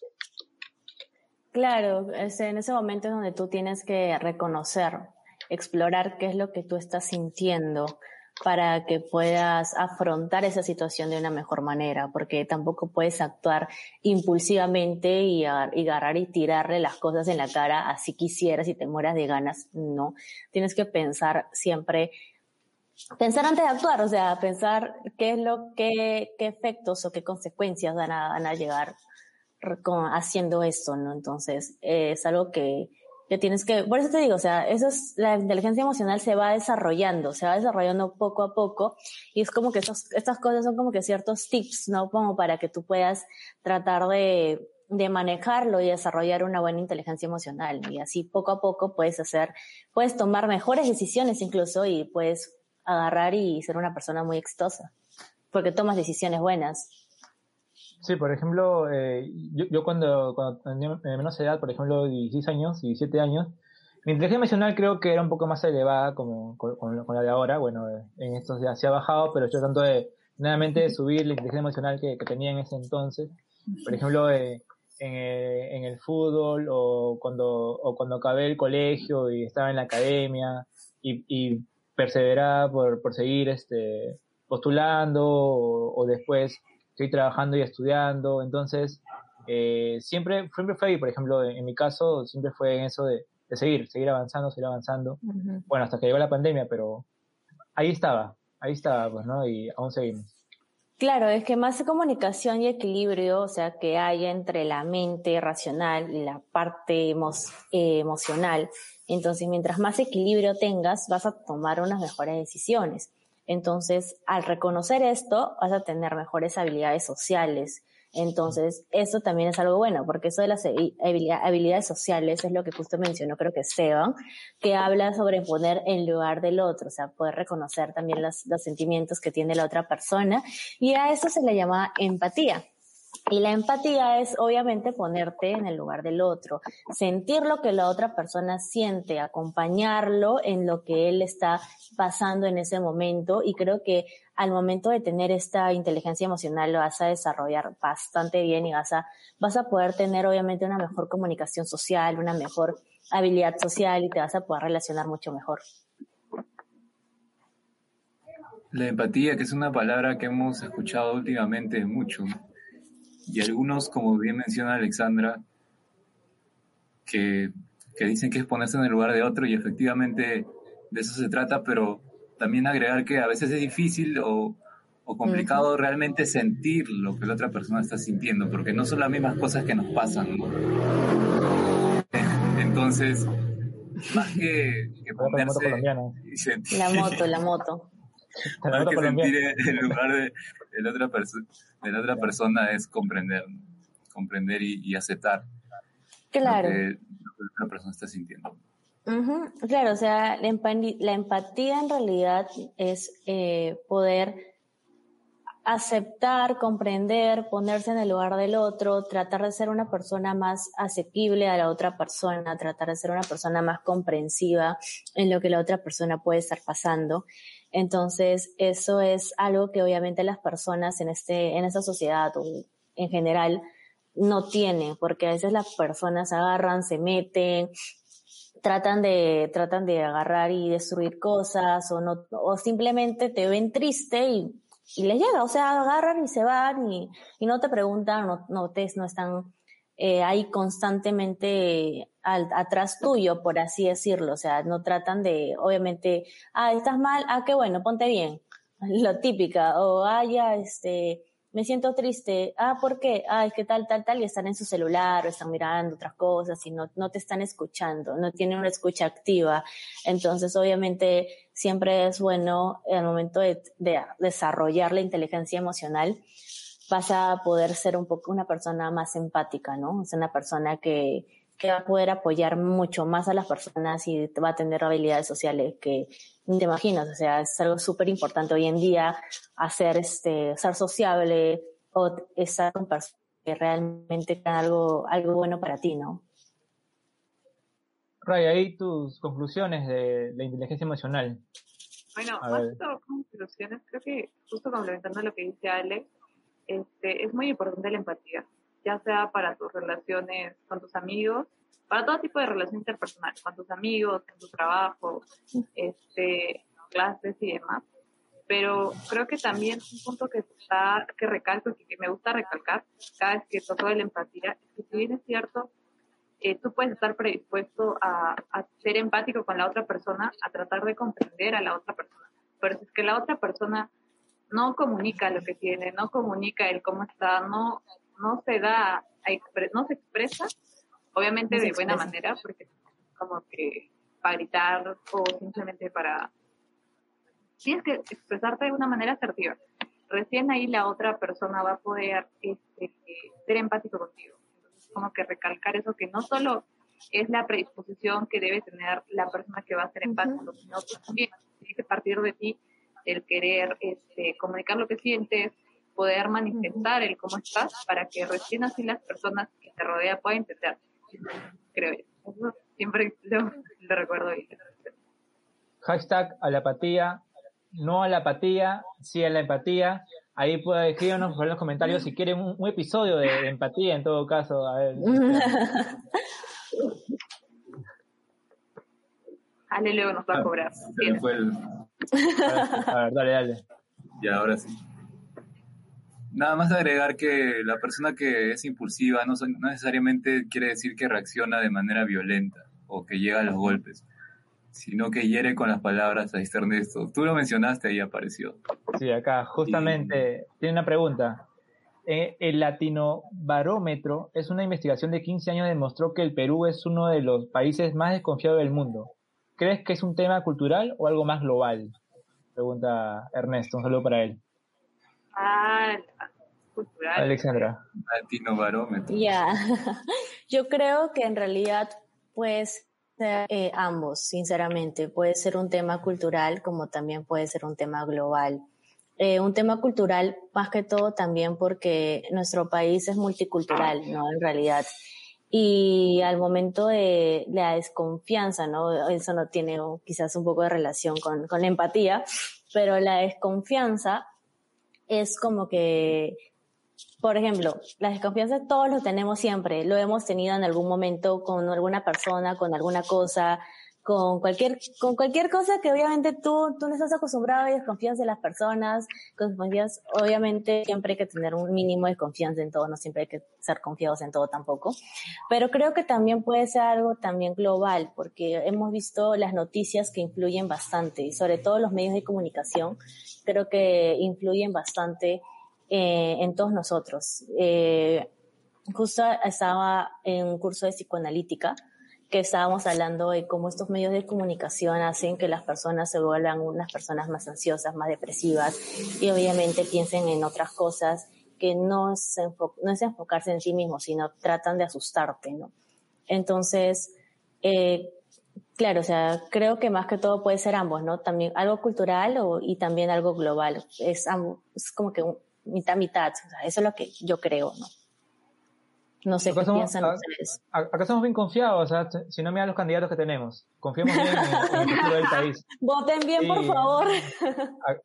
claro, en ese momento es donde tú tienes que reconocer explorar qué es lo que tú estás sintiendo para que puedas afrontar esa situación de una mejor manera, porque tampoco puedes actuar impulsivamente y, agarrar y tirarle las cosas en la cara así quisieras y te mueras de ganas, no. Tienes que pensar siempre, pensar antes de actuar, o sea, pensar qué es lo qué efectos o qué consecuencias van a, van llegar haciendo esto, ¿no? Entonces, es algo que, que tienes que, por eso te digo, o sea, eso es, la inteligencia emocional se va desarrollando, se va desarrollando poco a poco y es como que estas cosas son como que ciertos tips, ¿no? Como para que tú puedas tratar de, de manejarlo y desarrollar una buena inteligencia emocional y así poco a poco puedes hacer, puedes tomar mejores decisiones incluso y puedes agarrar y ser una persona muy exitosa porque tomas decisiones buenas. Sí, por ejemplo, eh, yo, yo, cuando, cuando tenía menos edad, por ejemplo, 16 años, 17 años, mi inteligencia emocional creo que era un poco más elevada como con, con, la de ahora. Bueno, en estos días se ha bajado, pero yo tanto de nuevamente subir la inteligencia emocional que, que, tenía en ese entonces. Por ejemplo, eh, en, en, el fútbol o cuando, o cuando acabé el colegio y estaba en la academia y, y perseveraba por, por seguir este, postulando o, o después estoy trabajando y estudiando, entonces eh, siempre, siempre fue ahí, por ejemplo, en, mi caso, siempre fue en eso de, de seguir, seguir avanzando, seguir avanzando, bueno, hasta que llegó la pandemia, pero ahí estaba, ahí estaba, pues, ¿no? Y aún seguimos. Claro, es que más comunicación y equilibrio, o sea, que haya entre la mente racional y la parte eh, emocional. Entonces, mientras más equilibrio tengas, vas a tomar unas mejores decisiones. Entonces, al reconocer esto, vas a tener mejores habilidades sociales. Entonces, eso también es algo bueno, porque eso de las habilidades sociales es lo que justo mencionó, creo que Esteban, que habla sobre poner en lugar del otro, o sea, poder reconocer también los, los sentimientos que tiene la otra persona, y a eso se le llama empatía. Y la empatía es obviamente ponerte en el lugar del otro, sentir lo que la otra persona siente, acompañarlo en lo que él está pasando en ese momento y creo que al momento de tener esta inteligencia emocional lo vas a desarrollar bastante bien y vas a, vas a poder tener obviamente una mejor comunicación social, una mejor habilidad social y te vas a poder relacionar mucho mejor. La empatía, que es una palabra que hemos escuchado últimamente mucho, y algunos, como bien menciona Alexandra, que, que, dicen que es ponerse en el lugar de otro y efectivamente de eso se trata, pero también agregar que a veces es difícil o, o complicado realmente sentir lo que la otra persona está sintiendo, porque no son las mismas cosas que nos pasan. (laughs) Entonces, más que, que ponerse y sentir, la moto, la moto. (laughs) Más que sentir el lugar de, de la otra, de la otra persona es comprender, comprender y, aceptar claro. lo, que, la otra persona está sintiendo. Claro, o sea, la, empatía en realidad es eh, poder aceptar, comprender, ponerse en el lugar del otro, tratar de ser una persona más asequible a la otra persona, tratar de ser una persona más comprensiva en lo que la otra persona puede estar pasando. Entonces, eso es algo que obviamente las personas en este, en esta sociedad o en general no tienen, porque a veces las personas agarran, se meten, tratan de, tratan de agarrar y destruir cosas o no, o simplemente te ven triste y, y les llega, o sea, agarran y se van y, y no te preguntan, no, no te, no están eh, constantemente al, atrás tuyo, por así decirlo. O sea, no tratan de, obviamente, ah, estás mal, ah, qué bueno, ponte bien. (laughs) Lo típica. O, ah, ya, este, me siento triste. Ah, ¿por qué? Ah, es que tal, tal, tal, y están en su celular o están mirando otras cosas y no, no te están escuchando, no tienen una escucha activa. Entonces, obviamente, siempre es bueno, en el momento de, de desarrollar la inteligencia emocional, vas a poder ser un poco una persona más empática, ¿no? Es una persona que, que va a poder apoyar mucho más a las personas y va a tener habilidades sociales que ni te imaginas. O sea, es algo súper importante hoy en día hacer este, ser sociable o estar con personas que realmente tengan algo, algo bueno para ti, ¿no? Ray, ahí tus conclusiones de la inteligencia emocional. Bueno, más conclusiones, creo que justo complementando lo que dice Alex, este, es muy importante la empatía, ya sea para tus relaciones con tus amigos, para todo tipo de relación interpersonal, con tus amigos, con tu trabajo, este, clases y demás. Pero creo que también un punto que está, que recalco y que me gusta recalcar cada vez que toco de la empatía es que si bien es cierto, eh, tú puedes estar predispuesto a, a ser empático con la otra persona, a tratar de comprender a la otra persona. Pero si es que la otra persona no comunica lo que tiene, no comunica el cómo está, no, no se da, a no se expresa, obviamente de buena manera, porque como que para gritar o simplemente para... Tienes que expresarte de una manera asertiva. Recién ahí la otra persona va a poder este, ser empático contigo. Entonces, como que recalcar eso, que no solo es la predisposición que debe tener la persona que va a ser empático, sino que también tiene que partir de ti el querer este, comunicar lo que sientes, poder manifestar el cómo estás para que recién así las personas que te rodean puedan entender. Creo yo. Eso siempre lo, recuerdo bien. Hashtag a la apatía, no a la apatía, sí a la empatía. Ahí puede escribirnos en los comentarios si quieren un, episodio de, empatía en todo caso. A ver. (laughs) (laughs) (laughs) Ale luego nos va a cobrar. (laughs) A ver, dale, dale. Ya, ahora sí. Nada más agregar que la persona que es impulsiva no, necesariamente quiere decir que reacciona de manera violenta o que llega a los golpes, sino que hiere con las palabras. a este Ernesto, tú lo mencionaste, ahí apareció. Sí, acá, justamente, tiene una pregunta. Eh, el Latino Barómetro es una investigación de 15 años demostró que el Perú es uno de los países más desconfiados del mundo. ¿Crees que es un tema cultural o algo más global? Pregunta Ernesto, un saludo para él. Ah, cultural. Alexandra. Latino barómetro. Ya, (laughs) yo creo que en realidad pues eh, ambos, sinceramente. Puede ser un tema cultural como también puede ser un tema global. Eh, un tema cultural más que todo también porque nuestro país es multicultural, ¿no? En realidad. Y al momento de la desconfianza, ¿no? Eso no tiene quizás un poco de relación con, con la empatía, pero la desconfianza es como que, por ejemplo, la desconfianza todos lo tenemos siempre, lo hemos tenido en algún momento con alguna persona, con alguna cosa, con cualquier, con cualquier cosa que obviamente tú, tú no estás acostumbrado y desconfías de las personas, desconfías, obviamente siempre hay que tener un mínimo de confianza en todo, no siempre hay que ser confiados en todo tampoco, pero creo que también puede ser algo también global, porque hemos visto las noticias que influyen bastante, y sobre todo los medios de comunicación, creo que influyen bastante eh, en todos nosotros. Eh, justo estaba en un curso de psicoanalítica, que estábamos hablando de cómo estos medios de comunicación hacen que las personas se vuelvan unas personas más ansiosas, más depresivas y obviamente piensen en otras cosas que no es, no es enfocarse en sí mismos, sino tratan de asustarte, ¿no? Entonces, eh, claro, o sea, creo que más que todo puede ser ambos, ¿no? También algo cultural o, y también algo global. Es, es como que mitad, mitad. O sea, eso es lo que yo creo, ¿no? No sé qué piensan ustedes. Acá estamos bien confiados, o sea, si no miran los candidatos que tenemos. Confiamos bien en, el futuro del país. (laughs) Voten bien, por favor.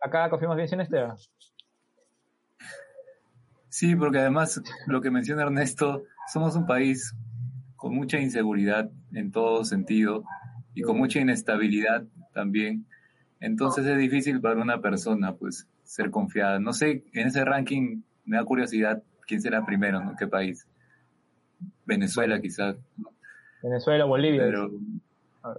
Acá confiamos bien en Esteban. Sí, porque además, lo que menciona Ernesto, somos un país con mucha inseguridad en todo sentido y con mucha inestabilidad también. Entonces es difícil para una persona, pues, ser confiada. No sé, en ese ranking me da curiosidad quién será primero, ¿no? ¿Qué país? Venezuela quizás. Venezuela, Bolivia. Pero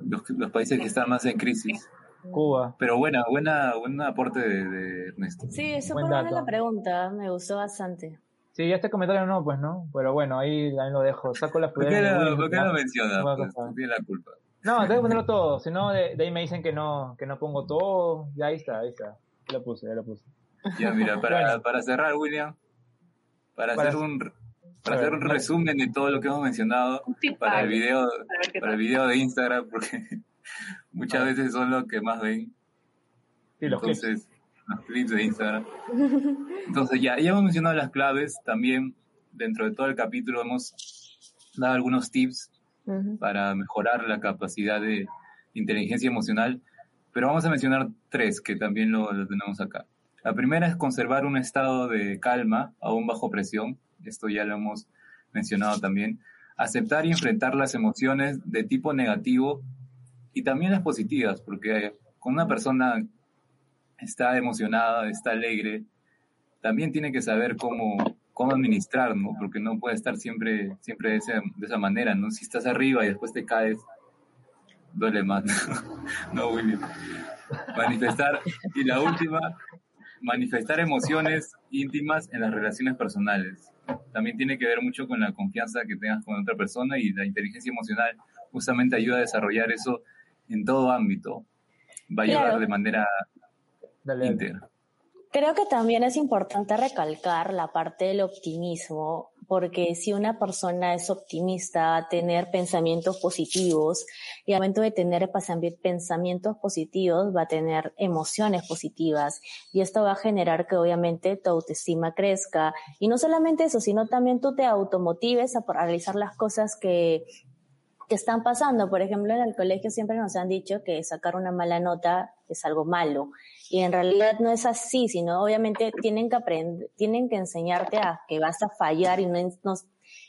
los, países que están más en crisis. Cuba. Pero buena, buena, buen aporte de, Ernesto. Sí, es súper buena la pregunta, me gustó bastante. Sí, este comentario no, pues no, pero bueno, ahí, ahí lo dejo. Saco la ¿Por qué no, ¿por qué no menciona? Pues, tiene la culpa. No, tengo que ponerlo todo, si no, de, ahí me dicen que no, que no pongo todo, ya ahí está, ahí está. Ya lo puse, ya lo puse. Ya, mira, (laughs) para, para cerrar, William, para hacer un para hacer un resumen de todo lo que hemos mencionado para el video, para el video de Instagram, porque (laughs) muchas veces son los que más ven. Sí, los Entonces, los clips de Instagram. (laughs) Entonces, ya, ya hemos mencionado las claves. También, dentro de todo el capítulo, hemos dado algunos tips para mejorar la capacidad de inteligencia emocional. Pero vamos a mencionar tres que también lo, lo tenemos acá. La primera es conservar un estado de calma aún bajo presión esto ya lo hemos mencionado también, aceptar y enfrentar las emociones de tipo negativo y también las positivas, porque cuando una persona está emocionada, está alegre, también tiene que saber cómo, cómo administrar, ¿no? Porque no puede estar siempre, siempre de, de esa manera, ¿no? Si estás arriba y después te caes, duele más, (laughs) ¿no, William? Manifestar. Y la última, manifestar emociones íntimas en las relaciones personales también tiene que ver mucho con la confianza que tengas con otra persona y la inteligencia emocional justamente ayuda a desarrollar eso en todo ámbito. Va a ayudar de manera íntegra. Creo que también es importante recalcar la parte del optimismo, porque si una persona es optimista, va a tener pensamientos positivos y al momento de tener pensamientos positivos va a tener emociones positivas y esto va a generar que obviamente tu autoestima crezca y no solamente eso, sino también tú te automotives a realizar las cosas que que están pasando. Por ejemplo, en el colegio siempre nos han dicho que sacar una mala nota es algo malo. Y en realidad no es así, sino obviamente tienen que aprender, tienen que enseñarte a que vas a fallar y no,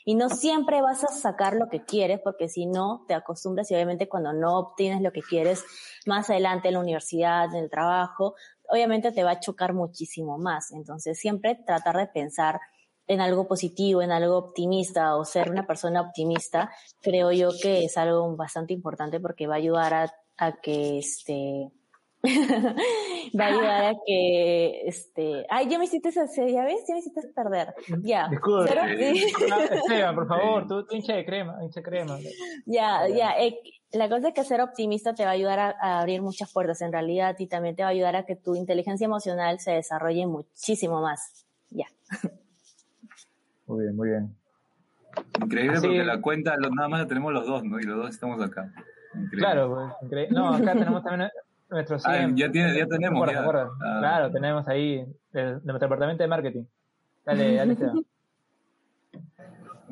y no siempre vas a sacar lo que quieres, porque si no, te acostumbras y obviamente cuando no obtienes lo que quieres más adelante en la universidad, en el trabajo, obviamente te va a chocar muchísimo más. Entonces siempre tratar de pensar en algo positivo, en algo optimista o ser una persona optimista, creo yo que es algo bastante importante porque va a ayudar a, a que este (laughs) va a ayudar a que este ay ya me hiciste ya ves ya me hiciste perder. Ya. (laughs) Disculpe, (laughs) por favor tú, hincha de crema hincha de crema. Ya ya. eh, la cosa es que ser optimista te va a ayudar a, a, abrir muchas puertas. En realidad y también te va a ayudar a que tu inteligencia emocional se desarrolle muchísimo más. Ya. Muy bien, muy bien. Increíble porque la cuenta nada más la tenemos los dos, ¿no? Y los dos estamos acá. Claro, pues, no, acá tenemos también nuestros ah, ya, tiene, ya tenemos. ya. Ah. Claro, tenemos ahí de, nuestro departamento de marketing. Dale, dale, (laughs)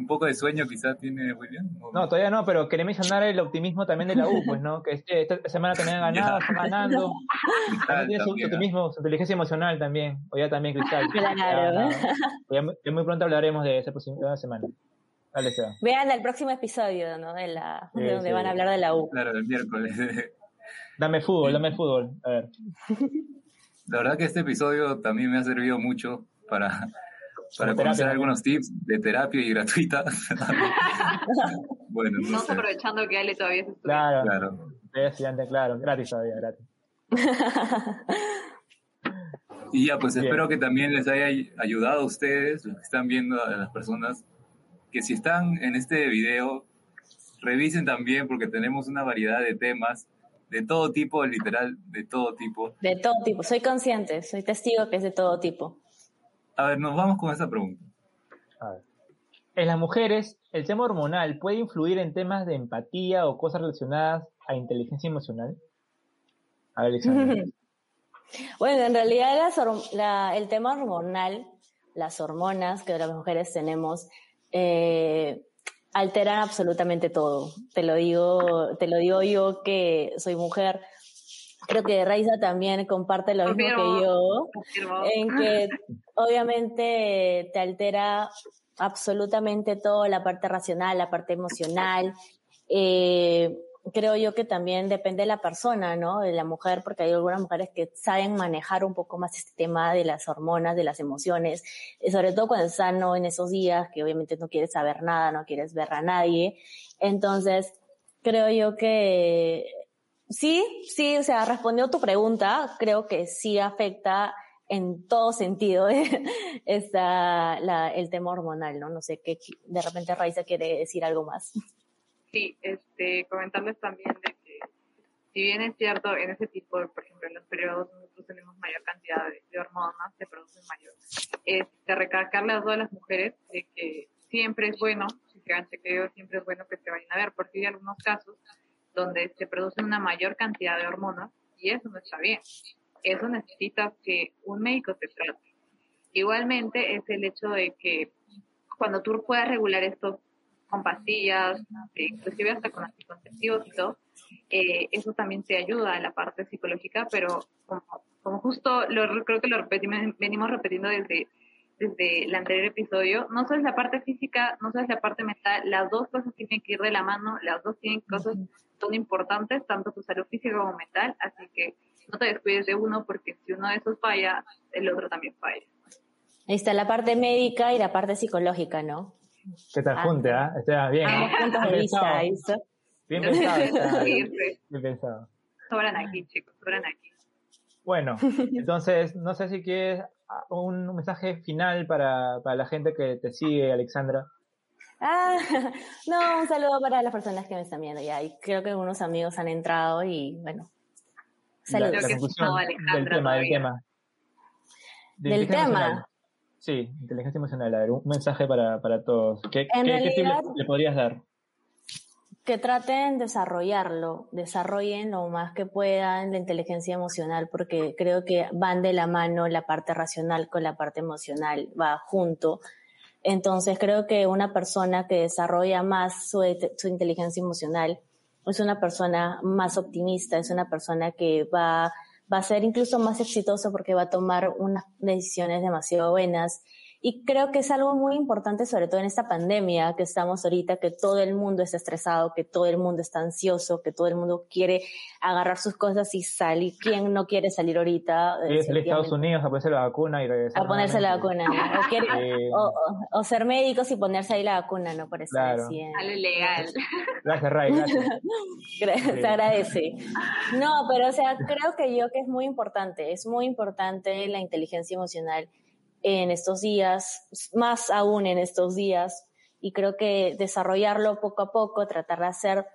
un poco de sueño quizás tiene muy bien. No, todavía no, pero quería mencionar el optimismo también de la U, pues, ¿no? Que este, esta semana también ganado, (laughs) está ganando. (laughs) También tiene su, optimismo, su inteligencia emocional también. O ya también Cristal. Claro. Ya, muy pronto hablaremos de esa próxima semana. Dale, Seba. Vean el próximo episodio, ¿no? De, la, de donde van a hablar de la U. Claro, el miércoles. Dame fútbol, dame fútbol. A ver. (laughs) La verdad que este episodio también me ha servido mucho para para conocer algunos tips de terapia y gratuita. (laughs) bueno, Estamos aprovechando que Ale todavía es estudiante. Claro, claro. estudiante, claro, gratis todavía, gratis. (laughs) y ya, pues espero que también les haya ayudado a ustedes, los que están viendo, a las personas, que si están en este video, revisen también porque tenemos una variedad de temas de todo tipo, literal, de todo tipo. De todo tipo, soy consciente, soy testigo que es de todo tipo. A ver, nos vamos con esa pregunta. A ver. En las mujeres, ¿el tema hormonal puede influir en temas de empatía o cosas relacionadas a inteligencia emocional? A ver, (laughs) bueno, en realidad el tema hormonal, las hormonas que las mujeres tenemos, eh, alteran absolutamente todo. Te lo digo, te lo digo yo que soy mujer creo que Raiza también comparte lo mismo que yo, en que (laughs) obviamente te altera absolutamente todo, la parte racional, la parte emocional. Eh, creo yo que también depende de la persona, ¿no? De la mujer, porque hay algunas mujeres que saben manejar un poco más este tema de las hormonas, de las emociones, sobre todo cuando están ¿no? en esos días que obviamente no quieres saber nada, no quieres ver a nadie. Entonces, creo yo que Sí, sí, o sea, respondió tu pregunta. Creo que sí afecta en todo sentido (laughs) está el tema hormonal, ¿no? No sé qué, de repente Raiza quiere decir algo más. Sí, este, comentarles también de que, si bien es cierto, en ese tipo, por ejemplo, en los periodos nosotros tenemos mayor cantidad de, hormonas, se producen mayor. Este, recalcarle a todas las mujeres de que siempre es bueno, si se han chequeado, siempre es bueno que se vayan a ver, porque hay algunos casos donde se produce una mayor cantidad de hormonas y eso no está bien. Eso necesita que un médico te trate. Igualmente es el hecho de que cuando tú puedas regular esto con pastillas, inclusive hasta con anticonceptivos y todo, eh, eso también te ayuda en la parte psicológica, pero como, justo lo, creo que lo repetimos, venimos repitiendo desde, desde el anterior episodio, no solo es la parte física, no solo es la parte mental, las dos cosas tienen que ir de la mano, las dos tienen cosas son importantes, tanto tu salud física como mental, así que no te descuides de uno porque si uno de esos falla, el otro también falla. Ahí está la parte médica y la parte psicológica, ¿no? Que te junte, ¿ah? Está bien. vista, Bien pensado. (laughs) bien, pensado. Sobran aquí, chicos, sobran aquí. Bueno, (laughs) entonces, no sé si quieres un mensaje final para, para la gente que te sigue, Alexandra. Ah, (laughs) no, un saludo para las personas que me están viendo ya. Y creo que algunos amigos han entrado y bueno. Saludos. del tema, del tema. del tema. Sí, inteligencia emocional. A ver, un mensaje para, para todos. ¿Qué, qué, le, podrías dar? Que traten de desarrollarlo, desarrollen lo más que puedan la inteligencia emocional, porque creo que van de la mano la parte racional con la parte emocional, va junto. Entonces creo que una persona que desarrolla más su, su inteligencia emocional es una persona más optimista, es una persona que va va a ser incluso más exitoso porque va a tomar unas decisiones demasiado buenas y creo que es algo muy importante, sobre todo en esta pandemia que estamos ahorita, que todo el mundo está estresado, que todo el mundo está ansioso, que todo el mundo quiere agarrar sus cosas y salir. ¿Quién no quiere salir ahorita? Quiere salir a Estados Unidos a ponerse la vacuna y regresar. A ponerse la vacuna. (laughs) O, ser médicos y ponerse ahí la vacuna, ¿no? Por eso claro. A lo legal. (laughs) Gracias, Ray. Gracias. (laughs) Se agradece. No, pero o sea, creo que yo que es muy importante, es muy importante la inteligencia emocional en estos días, más aún en estos días, y creo que desarrollarlo poco a poco, tratar de hacer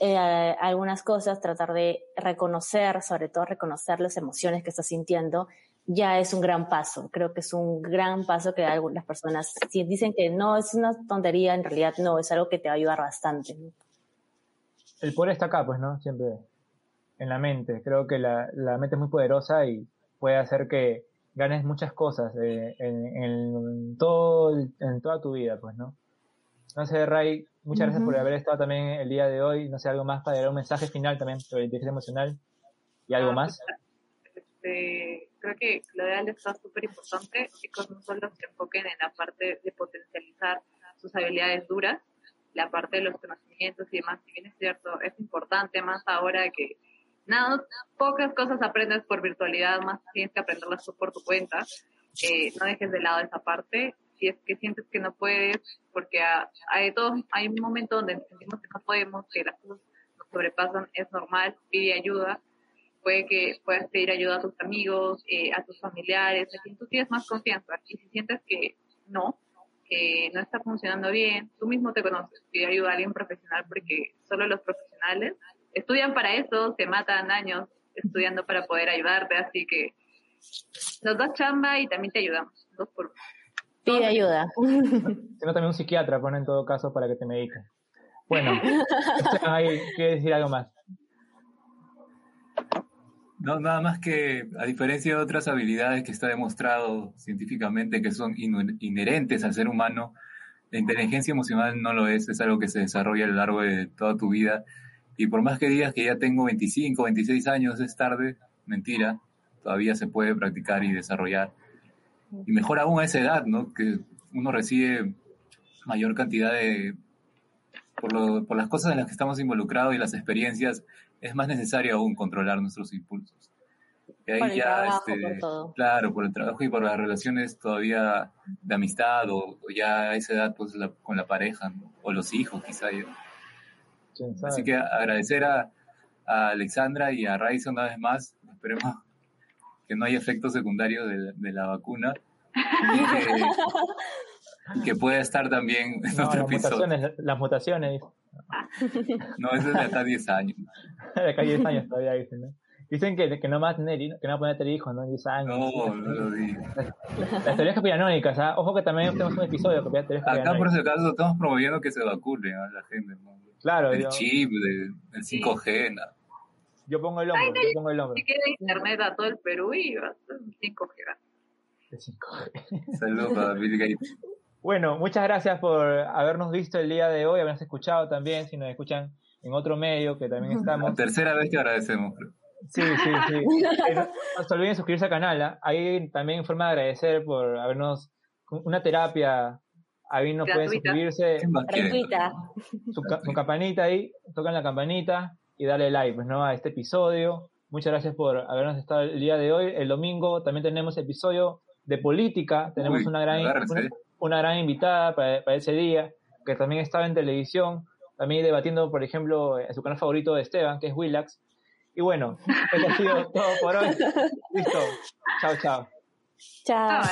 eh, algunas cosas, tratar de reconocer, sobre todo reconocer las emociones que estás sintiendo, ya es un gran paso. Creo que es un gran paso que algunas personas si dicen que no es una tontería, en realidad no, es algo que te va a ayudar bastante. El poder está acá, pues, ¿no? Siempre en la mente. Creo que la, la mente es muy poderosa y puede hacer que ganes muchas cosas eh, en, todo, en toda tu vida, pues, ¿no? No sé, Ray, muchas gracias por haber estado también el día de hoy. No sé, algo más para dar un mensaje final también sobre inteligencia emocional y algo ah, más. Este, creo que lo de Ale está súper importante. Chicos, no solo se enfoquen en la parte de potencializar sus habilidades duras, la parte de los conocimientos y demás, si bien es cierto, es importante más ahora que nada, pocas cosas aprendes por virtualidad, más tienes que aprenderlas por tu cuenta. Eh, no dejes de lado esa parte. Si es que sientes que no puedes, porque hay, todo, hay un momento donde sentimos que no podemos, que las cosas nos sobrepasan, es normal, pide ayuda. Puede que puedas pedir ayuda a tus amigos, eh, a tus familiares, a quien tú tienes más confianza. Y si sientes que no, que no está funcionando bien, tú mismo te conoces, pide ayuda a alguien profesional porque solo los profesionales estudian para eso, se matan años estudiando para poder ayudarte, así que nos das chamba y también te ayudamos, dos por Pide ayuda. (laughs) Tengo también un psiquiatra, pone en todo caso para que te medique. Bueno, (laughs) ¿quiere decir algo más? No, nada más que, a diferencia de otras habilidades que está demostrado científicamente que son inherentes al ser humano, la inteligencia emocional no lo es, es algo que se desarrolla a lo largo de toda tu vida y por más que digas que ya tengo 25, 26 años, es tarde, mentira, todavía se puede practicar y desarrollar. Y mejor aún a esa edad, ¿no? Que uno recibe mayor cantidad de... Por, por las cosas en las que estamos involucrados y las experiencias, es más necesario aún controlar nuestros impulsos. Y ahí ya, este, claro, por el trabajo y por las relaciones todavía de amistad o, ya a esa edad pues con la pareja o los hijos quizá. Así que agradecer a, Alexandra y a Raiza una vez más. Esperemos que no haya efectos secundarios de, la vacuna. Y que, pueda estar también en otro las episodio. Mutaciones, las mutaciones. No, eso es de acá 10 años. de acá 10 años todavía dicen, ¿no? Dicen que, que no va a tener, que no va a tener hijos, ¿no? 10 años. No, no lo digo. Las, teorías conspiranoicas, ¿ah? Ojo que también tenemos un episodio de teorías Acá por si acaso estamos promoviendo que se vacune a la gente, ¿no? Claro. El chip, el 5G, ¿no? Yo pongo el hombro, yo pongo el hombro. Si queda internet a todo el Perú y va a ser 5G. El 5G. Saludos a Bill Gates. Bueno, muchas gracias por habernos visto el día de hoy, habernos escuchado también, si nos escuchan en otro medio, que también (laughs) estamos. La tercera vez que agradecemos. Sí, sí, sí. (laughs) Eh, no, se olviden suscribirse al canal. ¿ah? Ahí también forma de agradecer por habernos una terapia. Ahí nos pueden suscribirse. Su, su, campanita ahí, tocan la campanita y darle like pues, ¿no? a este episodio. Muchas gracias por habernos estado el día de hoy. El domingo también tenemos episodio de política. Tenemos una, gran, una, gran invitada para, para ese día, que también estaba en televisión, también debatiendo, por ejemplo, en su canal favorito de Esteban, que es Willax y bueno, eso ha sido todo por hoy. (laughs) Listo. Chao, chao. Chao.